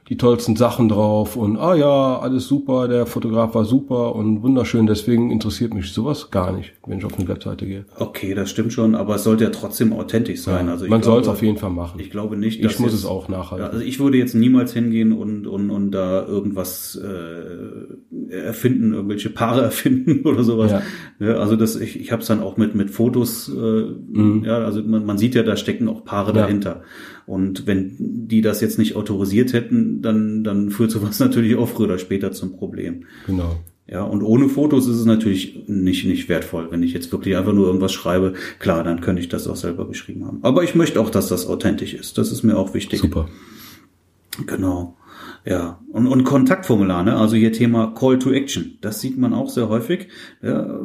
die tollsten Sachen drauf und ah ja, alles super, der Fotograf war super und wunderschön, deswegen interessiert mich sowas gar nicht, wenn ich auf eine Webseite gehe. Okay, das stimmt schon, aber es sollte ja trotzdem authentisch sein. Ja, also man soll es auf jeden Fall machen. Ich glaube nicht, dass ich muss jetzt, es auch nachhalten. Also ich würde jetzt niemals hingehen und und und da irgendwas äh, erfinden, irgendwelche Paare [laughs] erfinden oder sowas. Ja. ja also das ich ich habe es dann auch mit mit Fotos äh, mhm. ja, also man, man sieht ja, da stecken auch Paare dahinter. Und wenn die das jetzt nicht autorisiert hätten, dann, dann führt sowas [laughs] natürlich auch früher oder später zum Problem. Genau. Ja, und ohne Fotos ist es natürlich nicht, nicht wertvoll. Wenn ich jetzt wirklich einfach nur irgendwas schreibe, klar, dann könnte ich das auch selber geschrieben haben. Aber ich möchte auch, dass das authentisch ist. Das ist mir auch wichtig. Super. Genau. Ja, und, und Kontaktformular, ne? also hier Thema Call to Action, das sieht man auch sehr häufig. Ja,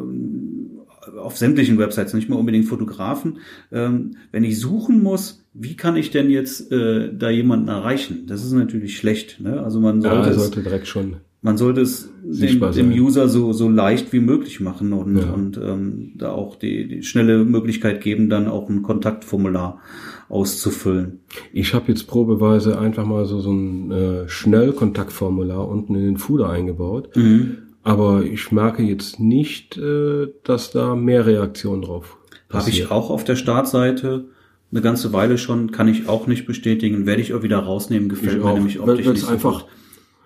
auf sämtlichen Websites, nicht mehr unbedingt Fotografen. Ähm, wenn ich suchen muss, wie kann ich denn jetzt äh, da jemanden erreichen? Das ist natürlich schlecht. Ne? Also man sollte, ja, sollte direkt schon man sollte es dem, dem, User so, so leicht wie möglich machen und, ja. und ähm, da auch die, die schnelle Möglichkeit geben, dann auch ein Kontaktformular auszufüllen. Ich habe jetzt probeweise einfach mal so, so ein äh, Schnellkontaktformular unten in den Footer eingebaut. Mhm. Aber ich merke jetzt nicht, äh, dass da mehr Reaktion drauf Habe ich auch auf der Startseite eine ganze Weile schon, kann ich auch nicht bestätigen, werde ich auch wieder rausnehmen, gefällt ich mir auch. nämlich optisch nicht so einfach gut.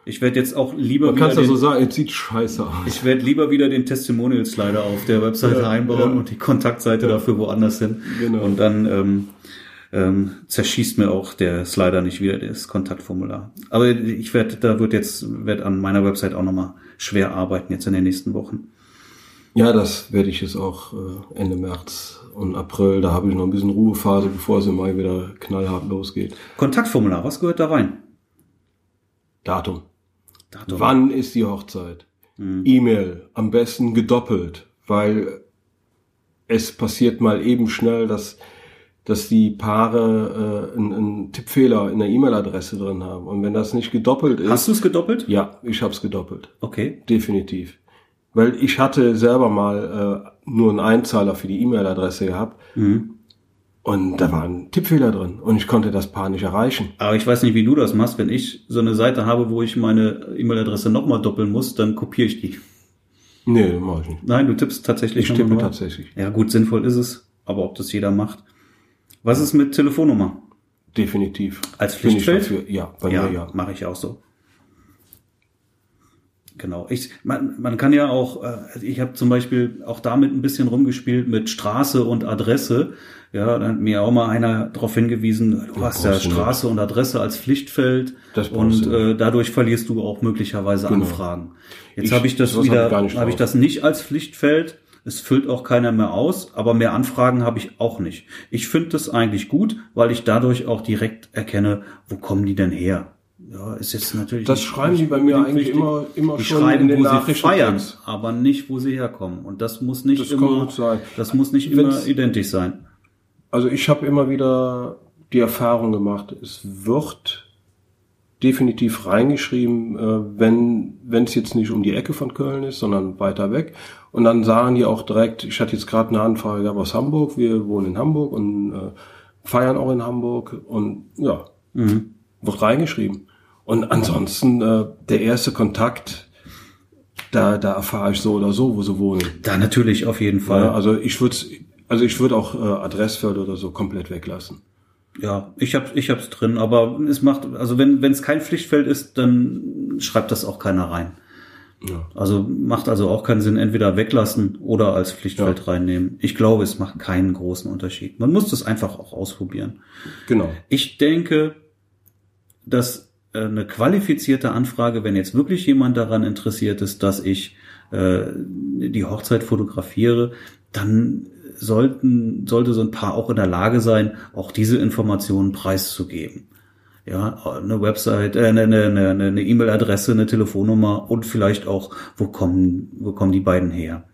Ich werde jetzt auch lieber Man kannst ja so sagen, es sieht scheiße aus. Ich werde lieber wieder den Testimonial Slider auf der Webseite ja, einbauen ja. und die Kontaktseite ja. dafür woanders hin. Genau. Und dann ähm, ähm, zerschießt mir auch der Slider nicht wieder das Kontaktformular. Aber ich werde, da wird jetzt, werde an meiner Website auch nochmal schwer arbeiten jetzt in den nächsten Wochen. Ja, das werde ich jetzt auch äh, Ende März und April. Da habe ich noch ein bisschen Ruhephase, bevor es im Mai wieder knallhart losgeht. Kontaktformular, was gehört da rein? Datum. Datum. Wann ist die Hochzeit? Mhm. E-Mail, am besten gedoppelt, weil es passiert mal eben schnell, dass dass die Paare äh, einen, einen Tippfehler in der E-Mail-Adresse drin haben. Und wenn das nicht gedoppelt ist. Hast du es gedoppelt? Ja, ich habe es gedoppelt. Okay. Definitiv. Weil ich hatte selber mal äh, nur einen Einzahler für die E-Mail-Adresse gehabt. Mhm. Und da war ein Tippfehler drin und ich konnte das Paar nicht erreichen. Aber ich weiß nicht, wie du das machst. Wenn ich so eine Seite habe, wo ich meine E-Mail-Adresse nochmal doppeln muss, dann kopiere ich die. Nee, mach ich nicht. Nein, du tippst tatsächlich. Ich tippe tatsächlich. Ja gut, sinnvoll ist es. Aber ob das jeder macht. Was ist mit Telefonnummer? Definitiv. Als Pflichtfeld? Dafür, ja, bei ja, mir ja. Mache ich auch so. Genau. Ich, man, man kann ja auch, äh, ich habe zum Beispiel auch damit ein bisschen rumgespielt mit Straße und Adresse. Ja, dann hat mir auch mal einer darauf hingewiesen, du hast ja Straße und Adresse als Pflichtfeld und äh, dadurch verlierst du auch möglicherweise genau. Anfragen. Jetzt habe ich das wieder, habe ich das nicht als Pflichtfeld, Es füllt auch keiner mehr aus, aber mehr Anfragen habe ich auch nicht. Ich finde das eigentlich gut, weil ich dadurch auch direkt erkenne, wo kommen die denn her? Ja, ist jetzt natürlich. Das schreiben die bei mir eigentlich wichtig. immer, immer Die schon schreiben, in den wo sie Nachrichten. feiern, aber nicht, wo sie herkommen. Und das muss nicht Das immer, das muss nicht immer Wenn's- identisch sein. Also ich habe immer wieder die Erfahrung gemacht, es wird definitiv reingeschrieben, äh, wenn wenn es jetzt nicht um die Ecke von Köln ist, sondern weiter weg. Und dann sagen die auch direkt, ich hatte jetzt gerade eine Anfrage gehabt aus Hamburg, wir wohnen in Hamburg und äh, feiern auch in Hamburg und ja, Mhm. wird reingeschrieben. Und ansonsten äh, der erste Kontakt, da da erfahre ich so oder so, wo sie wohnen. Da natürlich auf jeden Fall. Ja, also ich würde also ich würde auch äh, Adressfeld oder so komplett weglassen. Ja, ich hab, ich hab's drin, aber es macht, also wenn wenn es kein Pflichtfeld ist, dann schreibt das auch keiner rein. Ja. Also macht also auch keinen Sinn, entweder weglassen oder als Pflichtfeld reinnehmen. Ich glaube, es macht keinen großen Unterschied. Man muss das einfach auch ausprobieren. Genau. Ich denke, dass eine qualifizierte Anfrage, wenn jetzt wirklich jemand daran interessiert ist, dass ich äh, die Hochzeit fotografiere, dann sollten, sollte so ein Paar auch in der Lage sein, auch diese Informationen preiszugeben. Ja, eine Website, äh, eine, eine, eine eine E-Mail-Adresse, eine Telefonnummer und vielleicht auch, wo kommen, wo kommen die beiden her.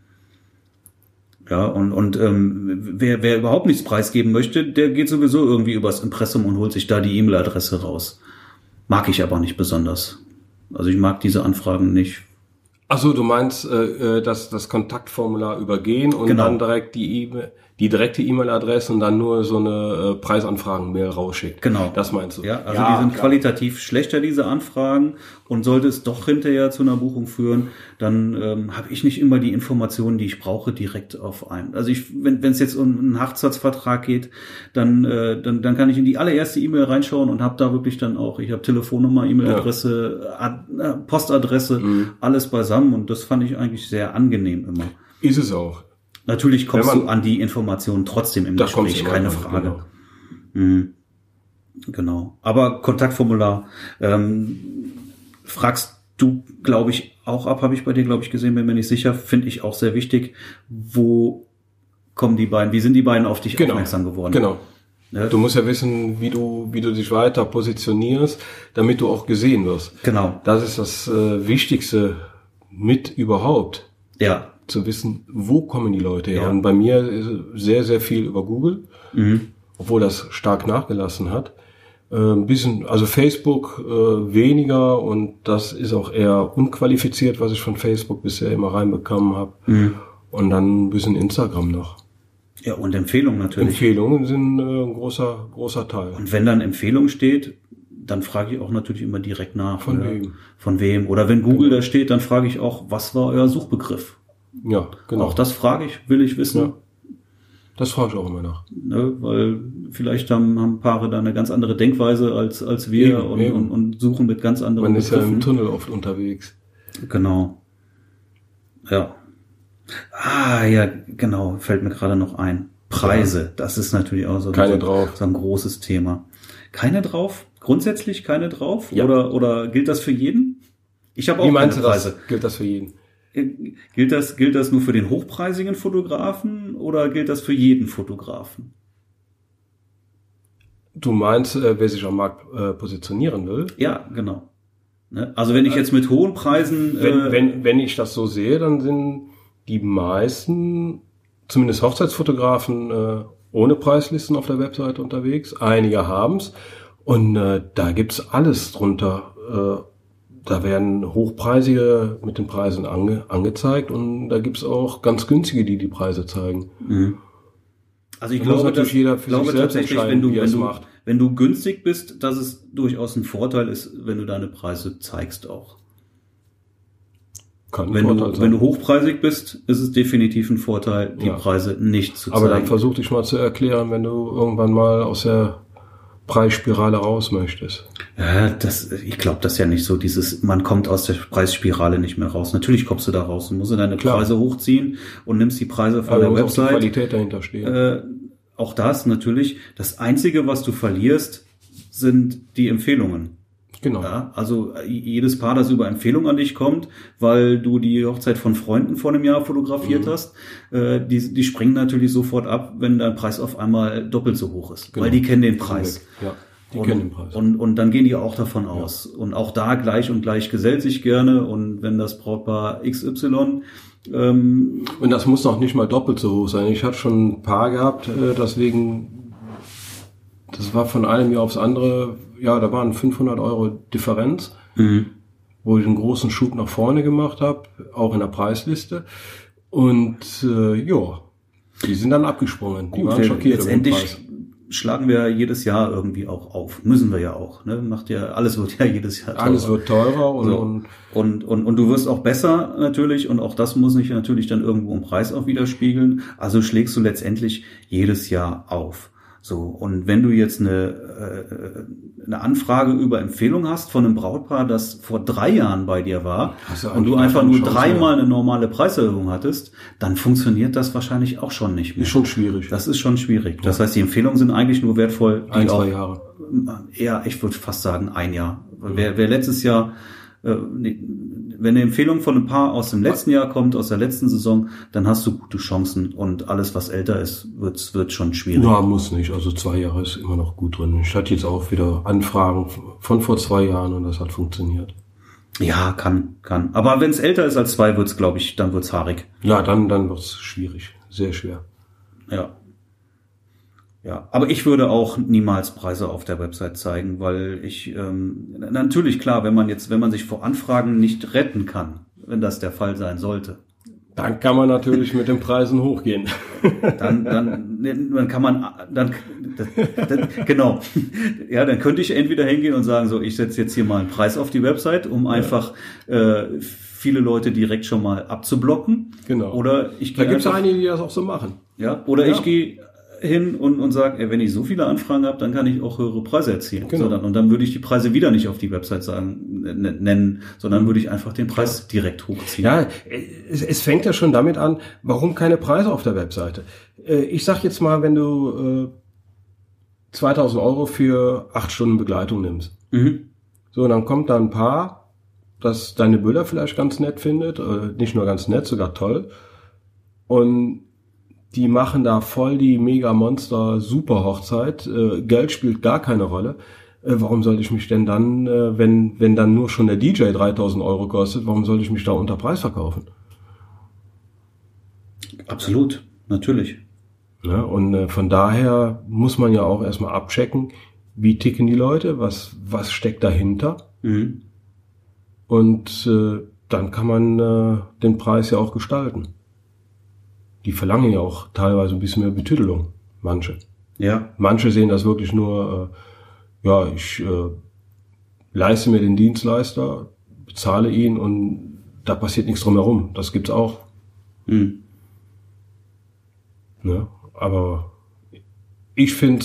Ja, und, und ähm, wer, wer überhaupt nichts preisgeben möchte, der geht sowieso irgendwie übers Impressum und holt sich da die E-Mail-Adresse raus. Mag ich aber nicht besonders. Also ich mag diese Anfragen nicht. Achso, du meinst äh, äh, das, das Kontaktformular übergehen und Genau. dann direkt die E-Mail, die direkte E-Mail-Adresse und dann nur so eine äh, Preisanfragen-Mail rausschicken. Genau. Das meinst du? Ja, also die sind klar. qualitativ schlechter, diese Anfragen. Und sollte es doch hinterher zu einer Buchung führen, dann ähm, habe ich nicht immer die Informationen, die ich brauche, direkt auf einen. Also ich, wenn es jetzt um einen Hochzeitsvertrag geht, dann, äh, dann, dann kann ich in die allererste E-Mail reinschauen und habe da wirklich dann auch, ich habe Telefonnummer, E-Mail-Adresse, Ad, äh, Postadresse, Mhm. alles beisammen. Und das fand ich eigentlich sehr angenehm immer. Ist es auch. Natürlich kommst man- du an die Informationen trotzdem im Gespräch, keine Frage. genau. Mhm. Genau. Aber Kontaktformular ähm, fragst du, glaube ich, auch ab, habe ich bei dir, glaube ich, gesehen, bin mir nicht sicher, finde ich auch sehr wichtig. Wo kommen die beiden, wie sind die beiden auf dich Genau. aufmerksam geworden? Genau. Ja. Du musst ja wissen, wie du, wie du dich weiter positionierst, damit du auch gesehen wirst. Genau. Das ist das äh, Wichtigste mit überhaupt. Ja. Zu wissen, wo kommen die Leute her. Ja. Und bei mir ist sehr, sehr viel über Google. Mhm. obwohl das stark nachgelassen hat. Äh, ein bisschen, also Facebook äh, weniger und das ist auch eher unqualifiziert, was ich von Facebook bisher immer reinbekommen habe. Mhm. Und dann ein bisschen Instagram noch. Ja, und Empfehlungen natürlich. Empfehlungen sind äh, ein großer, großer Teil. Und wenn dann Empfehlung steht, dann frage ich auch natürlich immer direkt nach. Von wem? Von wem. Oder wenn Google da steht, dann frage ich auch, was war euer Suchbegriff? Ja, genau. Auch das frage ich, will ich wissen. Ja. Das frage ich auch immer nach. Ne, weil vielleicht haben, haben Paare da eine ganz andere Denkweise als, als wir Eben, und, eben. Und, und suchen mit ganz anderen Man ist ja im. Tunnel oft unterwegs. Genau. Ja. Ah, ja, genau, fällt mir gerade noch ein. Preise, das ist natürlich auch so, Keine so, drauf. so ein großes Thema. Keine drauf? Grundsätzlich keine drauf? Ja. Oder, oder gilt das für jeden? Ich habe auch Wie meinst du keine das? Preise. Gilt das für jeden? Äh, Gilt das, gilt das nur für den hochpreisigen Fotografen oder gilt das für jeden Fotografen? Du meinst, äh, wer sich am Markt äh, positionieren will? Ja, genau. Ne? Also wenn ich jetzt mit hohen Preisen, Wenn, äh, wenn, wenn ich das so sehe, dann sind die meisten, zumindest Hochzeitsfotografen, äh, ohne Preislisten auf der Webseite unterwegs. Einige haben's Und äh, da gibt's alles drunter. Da werden hochpreisige mit den Preisen ange, angezeigt und da gibt's auch ganz günstige, die die Preise zeigen. also ich Da glaube, dass, jeder für glaube sich selbst tatsächlich, wenn du, wie wenn du, macht. wenn du günstig bist, dass es durchaus ein Vorteil ist, wenn du deine Preise zeigst auch. Kann Wenn Vorteil du, sein. wenn du hochpreisig bist, ist es definitiv ein Vorteil, die Ja. Preise nicht zu Aber dann zeigen. versuch dich mal zu erklären, wenn du irgendwann mal aus der Preisspirale raus möchtest. Ja, das, ich glaube das ja nicht so, dieses, man kommt aus der Preisspirale nicht mehr raus. Natürlich kommst du da raus und musst deine Klar. Preise hochziehen und nimmst die Preise von Aber der muss auch die Website. Qualität dahinter stehen. Äh, auch das natürlich. Das Einzige, was du verlierst, sind die Empfehlungen. Genau. Ja, also äh, jedes Paar, das über Empfehlung an dich kommt, weil du die Hochzeit von Freunden vor einem Jahr fotografiert Mhm. hast, äh, die, die springen natürlich sofort ab, wenn dein Preis auf einmal doppelt so hoch ist. Genau. Weil die kennen den Preis. Ja, die und, kennen den Preis. Und, und dann gehen die auch davon aus. Und auch da gleich und gleich gesellt sich gerne. Und wenn das Brautpaar XY ähm, Und das muss noch nicht mal doppelt so hoch sein. Ich hatte schon ein paar gehabt, äh, deswegen, das war von einem Jahr aufs andere, ja, da waren 500 Euro Differenz, wo ich einen großen Schub nach vorne gemacht habe, auch in der Preisliste. Und äh, ja, die sind dann abgesprungen. Die Gut, waren schockiert über den letztendlich schlagen wir jedes Jahr irgendwie auch auf. Müssen wir ja auch. Ne? Macht ja, alles wird ja jedes Jahr teurer. Alles wird teurer und, So. und Und, und, und du wirst auch besser natürlich und auch das muss sich natürlich dann irgendwo im Preis auch widerspiegeln. Also schlägst du letztendlich jedes Jahr auf. So, und wenn du jetzt eine, äh, eine Anfrage über Empfehlung hast von einem Brautpaar, das vor drei Jahren bei dir war und du einfach nur Chance dreimal eine normale Preiserhöhung hattest, dann funktioniert das wahrscheinlich auch schon nicht mehr. ist schon schwierig. Das ist schon schwierig. Das heißt, die Empfehlungen sind eigentlich nur wertvoll, Ein, auch zwei Jahre. eher, ich würde fast sagen, ein Jahr. Wer, wer letztes Jahr, äh, nee, wenn eine Empfehlung von einem Paar aus dem letzten Jahr kommt, aus der letzten Saison, dann hast du gute Chancen und alles, was älter ist, wird, wird schon schwierig. Ja, muss nicht. Also zwei Jahre ist immer noch gut drin. Ich hatte jetzt auch wieder Anfragen von vor zwei Jahren und das hat funktioniert. Ja, kann, kann. Aber wenn es älter ist als zwei, wird's, glaube ich, dann wird's haarig. Ja, dann, dann wird's schwierig. Sehr schwer. Ja. Ja, aber ich würde auch niemals Preise auf der Website zeigen, weil ich ähm, natürlich klar, wenn man jetzt, wenn man sich vor Anfragen nicht retten kann, wenn das der Fall sein sollte, Dann kann man natürlich mit den Preisen hochgehen. [laughs] dann, dann, dann kann man, dann, das, das, genau, ja, dann könnte ich entweder hingehen und sagen, so, ich setze jetzt hier mal einen Preis auf die Website, um einfach äh, viele Leute direkt schon mal abzublocken. Genau. Oder ich Da gehe gibt's einfach, einige, die das auch so machen. ja, oder Ja. ich gehe hin und, und sage, ey, wenn ich so viele Anfragen habe, dann kann ich auch höhere Preise erzielen. Genau. So, dann, und dann würde ich die Preise wieder nicht auf die Website sagen, nennen, sondern würde ich einfach den Preis direkt hochziehen. Ja, es, es fängt ja schon damit an, warum keine Preise auf der Webseite? Äh, Ich sag jetzt mal, wenn du äh, 2000 Euro für acht Stunden Begleitung nimmst. Mhm. So, dann kommt da ein Paar, das deine Bilder vielleicht ganz nett findet, äh, nicht nur ganz nett, sogar toll. Und die machen da voll die Mega-Monster Super Hochzeit. Äh, Geld spielt gar keine Rolle. Äh, warum sollte ich mich denn dann, äh, wenn, wenn dann nur schon der DJ 3000 Euro kostet, warum sollte ich mich da unter Preis verkaufen? Absolut, natürlich. Ne? Und äh, von daher muss man ja auch erstmal abchecken, wie ticken die Leute, was, was steckt dahinter. Mhm. Und äh, dann kann man äh, den Preis ja auch gestalten. Die verlangen ja auch teilweise ein bisschen mehr Betüdelung, manche. Ja, Manche sehen das wirklich nur, äh, ja, ich äh, leiste mir den Dienstleister, bezahle ihn und da passiert nichts drumherum. Das gibt's auch. mhm. Ne? Aber ich finde,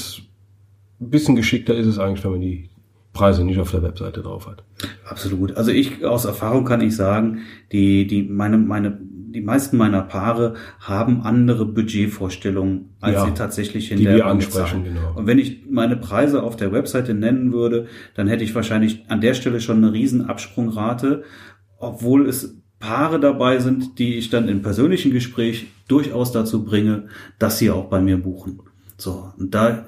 ein bisschen geschickter ist es eigentlich, wenn man die Preise nicht auf der Webseite drauf hat. Absolut. Also ich aus Erfahrung kann ich sagen, die die meine meine die meisten meiner Paare haben andere Budgetvorstellungen, als Ja, sie tatsächlich die hinterher wir ansprechen, genau. Und wenn ich meine Preise auf der Webseite nennen würde, dann hätte ich wahrscheinlich an der Stelle schon eine riesen Absprungrate, obwohl es Paare dabei sind, die ich dann im persönlichen Gespräch durchaus dazu bringe, dass sie auch bei mir buchen. So, und da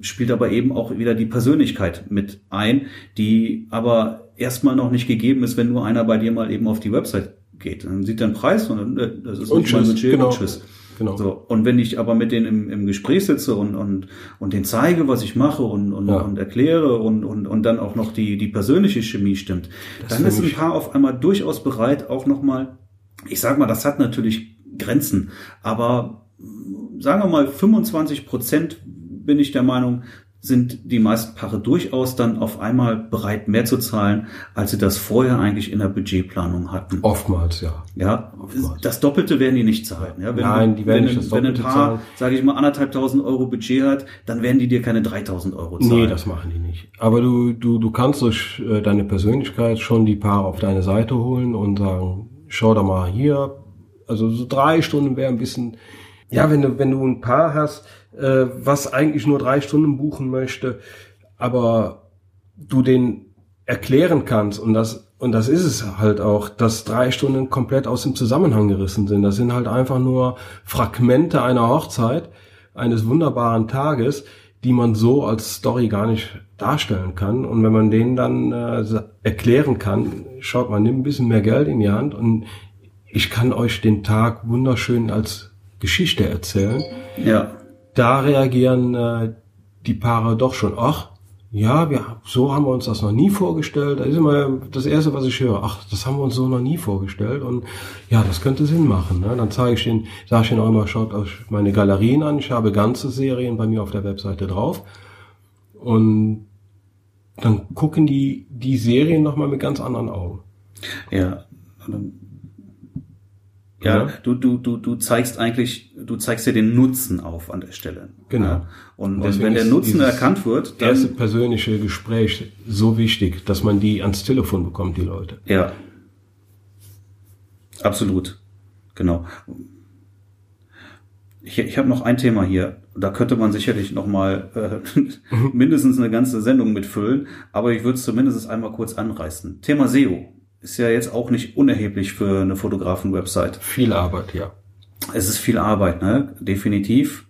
spielt aber eben auch wieder die Persönlichkeit mit ein, die aber erstmal noch nicht gegeben ist, wenn nur einer bei dir mal eben auf die Website geht. Dann sieht er einen Preis und dann, äh, das ist Und nicht mein tschüss, Budget genau. und tschüss. Genau. So, und wenn ich aber mit denen im, im Gespräch sitze und, und, und den zeige, was ich mache und, und, Ja. und erkläre und, und, und dann auch noch die, die persönliche Chemie stimmt, dann finde ist ein Paar auf einmal durchaus bereit, auch nochmal, ich sag mal, das hat natürlich Grenzen, aber sagen wir mal 25 Prozent bin ich der Meinung, sind die meisten Paare durchaus dann auf einmal bereit, mehr zu zahlen, als sie das vorher eigentlich in der Budgetplanung hatten. Oftmals, ja. Ja, Oftmals. das Doppelte werden die nicht zahlen. Ja, wenn, Nein, die werden wenn, nicht das Wenn ein Doppelte Paar, sage ich mal, anderthalbtausend Euro Budget hat, dann werden die dir keine 3000 Euro zahlen. Nee, das machen die nicht. Aber du, du, du kannst durch äh, deine Persönlichkeit schon die Paare auf deine Seite holen und sagen, schau da mal hier. Also so drei Stunden wäre ein bisschen, ja, wenn du, wenn du ein Paar hast, äh, was eigentlich nur drei Stunden buchen möchte, aber du den erklären kannst und das und das ist es halt auch, dass drei Stunden komplett aus dem Zusammenhang gerissen sind. Das sind halt einfach nur Fragmente einer Hochzeit, eines wunderbaren Tages, die man so als Story gar nicht darstellen kann. Und wenn man denen dann äh, erklären kann, schaut man, nimmt ein bisschen mehr Geld in die Hand und ich kann euch den Tag wunderschön als Geschichte erzählen. Ja. Da reagieren äh, die Paare doch schon, ach, ja, wir, so haben wir uns das noch nie vorgestellt. Das ist immer das Erste, was ich höre. Ach, das haben wir uns so noch nie vorgestellt. Und ja, das könnte Sinn machen. Ne? Dann zeige ich den, sage ich ihnen auch immer, schaut euch meine Galerien an. Ich habe ganze Serien bei mir auf der Webseite drauf. Und dann gucken die die Serien nochmal mit ganz anderen Augen. Ja. Ja, du, du, du, du zeigst eigentlich, du zeigst dir den Nutzen auf an der Stelle. Genau. Ja. Und wenn, wenn der Nutzen erkannt wird, dann. erste persönliche Gespräch so wichtig, dass man die ans Telefon bekommt, die Leute. Ja. Absolut. Genau. Ich, ich habe noch ein Thema hier. Da könnte man sicherlich noch mal äh, [laughs] mindestens eine ganze Sendung mitfüllen, aber ich würde es zumindest einmal kurz anreißen. Thema SEO ist ja jetzt auch nicht unerheblich für eine Fotografen-Website. Viel Arbeit, ja. Es ist viel Arbeit, ne? Definitiv.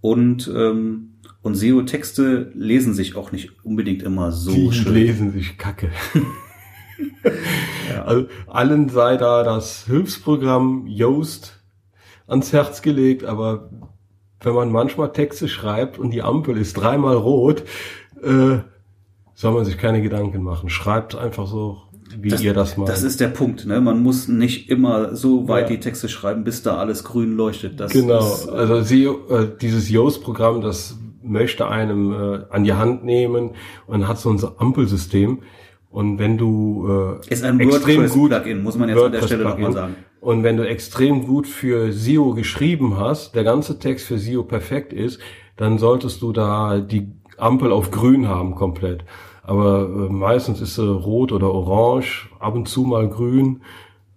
Und ähm, und SEO-Texte lesen sich auch nicht unbedingt immer so Die schön. lesen sich kacke. [laughs] ja. also, allen sei da das Hilfsprogramm Yoast ans Herz gelegt, aber wenn man manchmal Texte schreibt und die Ampel ist dreimal rot, äh, soll man sich keine Gedanken machen. Schreibt einfach so wie das, ihr das mal. Das ist der Punkt, ne? Man muss nicht immer so weit ja. die Texte schreiben, bis da alles grün leuchtet. Das genau. Ist, also sie, äh, dieses Yoast-Programm, das möchte einem äh, an die Hand nehmen und hat so ein Ampelsystem. Und wenn du äh, ist ein extrem gut Plugin, muss man jetzt an der Stelle nochmal sagen. Und wenn du extrem gut für SEO geschrieben hast, der ganze Text für SEO perfekt ist, dann solltest du da die Ampel auf grün haben komplett aber äh, meistens ist sie rot oder orange, ab und zu mal grün.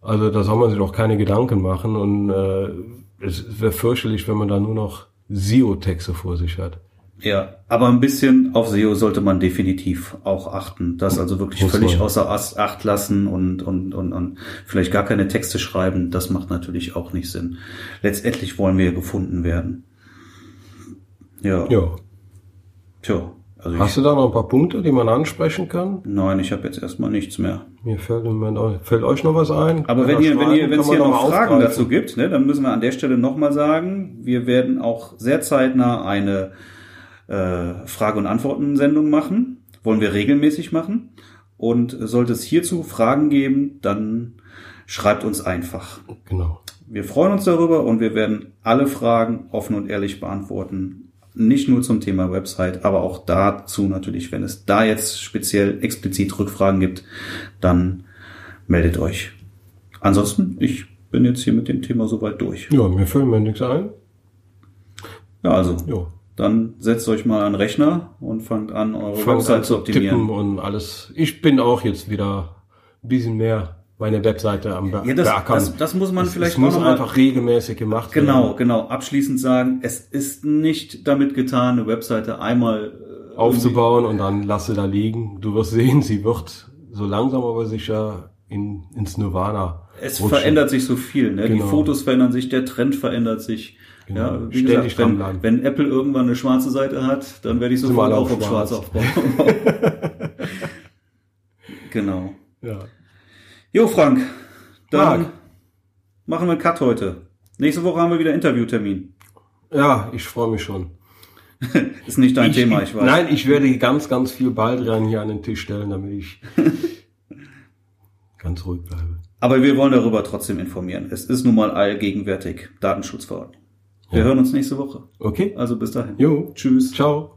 Also da soll man sich doch keine Gedanken machen und äh, es wäre fürchterlich, wenn man da nur noch SEO-Texte vor sich hat. Ja, aber ein bisschen auf SEO sollte man definitiv auch achten. Das also wirklich Muss völlig man. außer Acht lassen und, und, und, und vielleicht gar keine Texte schreiben, das macht natürlich auch nicht Sinn. Letztendlich wollen wir gefunden werden. Ja. Ja. Tja. Also Hast du da noch ein paar Punkte, die man ansprechen kann? Nein, ich habe jetzt erstmal nichts mehr. Mir fällt, fällt euch noch was ein? Aber wenn ihr, wenn ihr, wenn es hier noch Fragen aufgreifen. dazu gibt, ne, dann müssen wir an der Stelle nochmal sagen, wir werden auch sehr zeitnah eine äh, Frage- und Antworten-Sendung machen. Wollen wir regelmäßig machen. Und sollte es hierzu Fragen geben, dann schreibt uns einfach. Genau. Wir freuen uns darüber und wir werden alle Fragen offen und ehrlich beantworten nicht nur zum Thema Website, aber auch dazu natürlich, wenn es da jetzt speziell explizit Rückfragen gibt, dann meldet euch. Ansonsten, ich bin jetzt hier mit dem Thema soweit durch. Ja, mir fällt mir nichts ein. Ja, also. Ja. Dann setzt euch mal an den Rechner und fangt an, eure fangt Website zu optimieren. Tippen und alles. Ich bin auch jetzt wieder ein bisschen mehr meine Webseite am Be ja, das, das, das, muss man es, vielleicht es muss auch einfach regelmäßig gemacht genau, werden. Genau, genau. Abschließend sagen, es ist nicht damit getan, eine Webseite einmal äh, aufzubauen und dann lasse da liegen. Du wirst sehen, sie wird so langsam aber sicher in, ins Nirvana. Es rutschen. verändert sich so viel. Ne? Genau. Die Fotos verändern sich, der Trend verändert sich. Genau. Ja, wie Ständig gesagt, wenn, wenn, Apple irgendwann eine schwarze Seite hat, dann werde ich sofort auch auf schwarz aufbauen. [laughs] genau. Ja. Jo, Frank, dann Marc. machen wir einen Cut heute. Nächste Woche haben wir wieder Interviewtermin. Ja, ich freue mich schon. [laughs] ist nicht dein ich, Thema, ich weiß. Nein, ich werde ganz, ganz viel Baldrian hier an den Tisch stellen, damit ich [laughs] ganz ruhig bleibe. Aber wir wollen darüber trotzdem informieren. Es ist nun mal allgegenwärtig Datenschutzverordnung. Wir ja. hören uns nächste Woche. Okay. Also bis dahin. Jo. Tschüss. Ciao.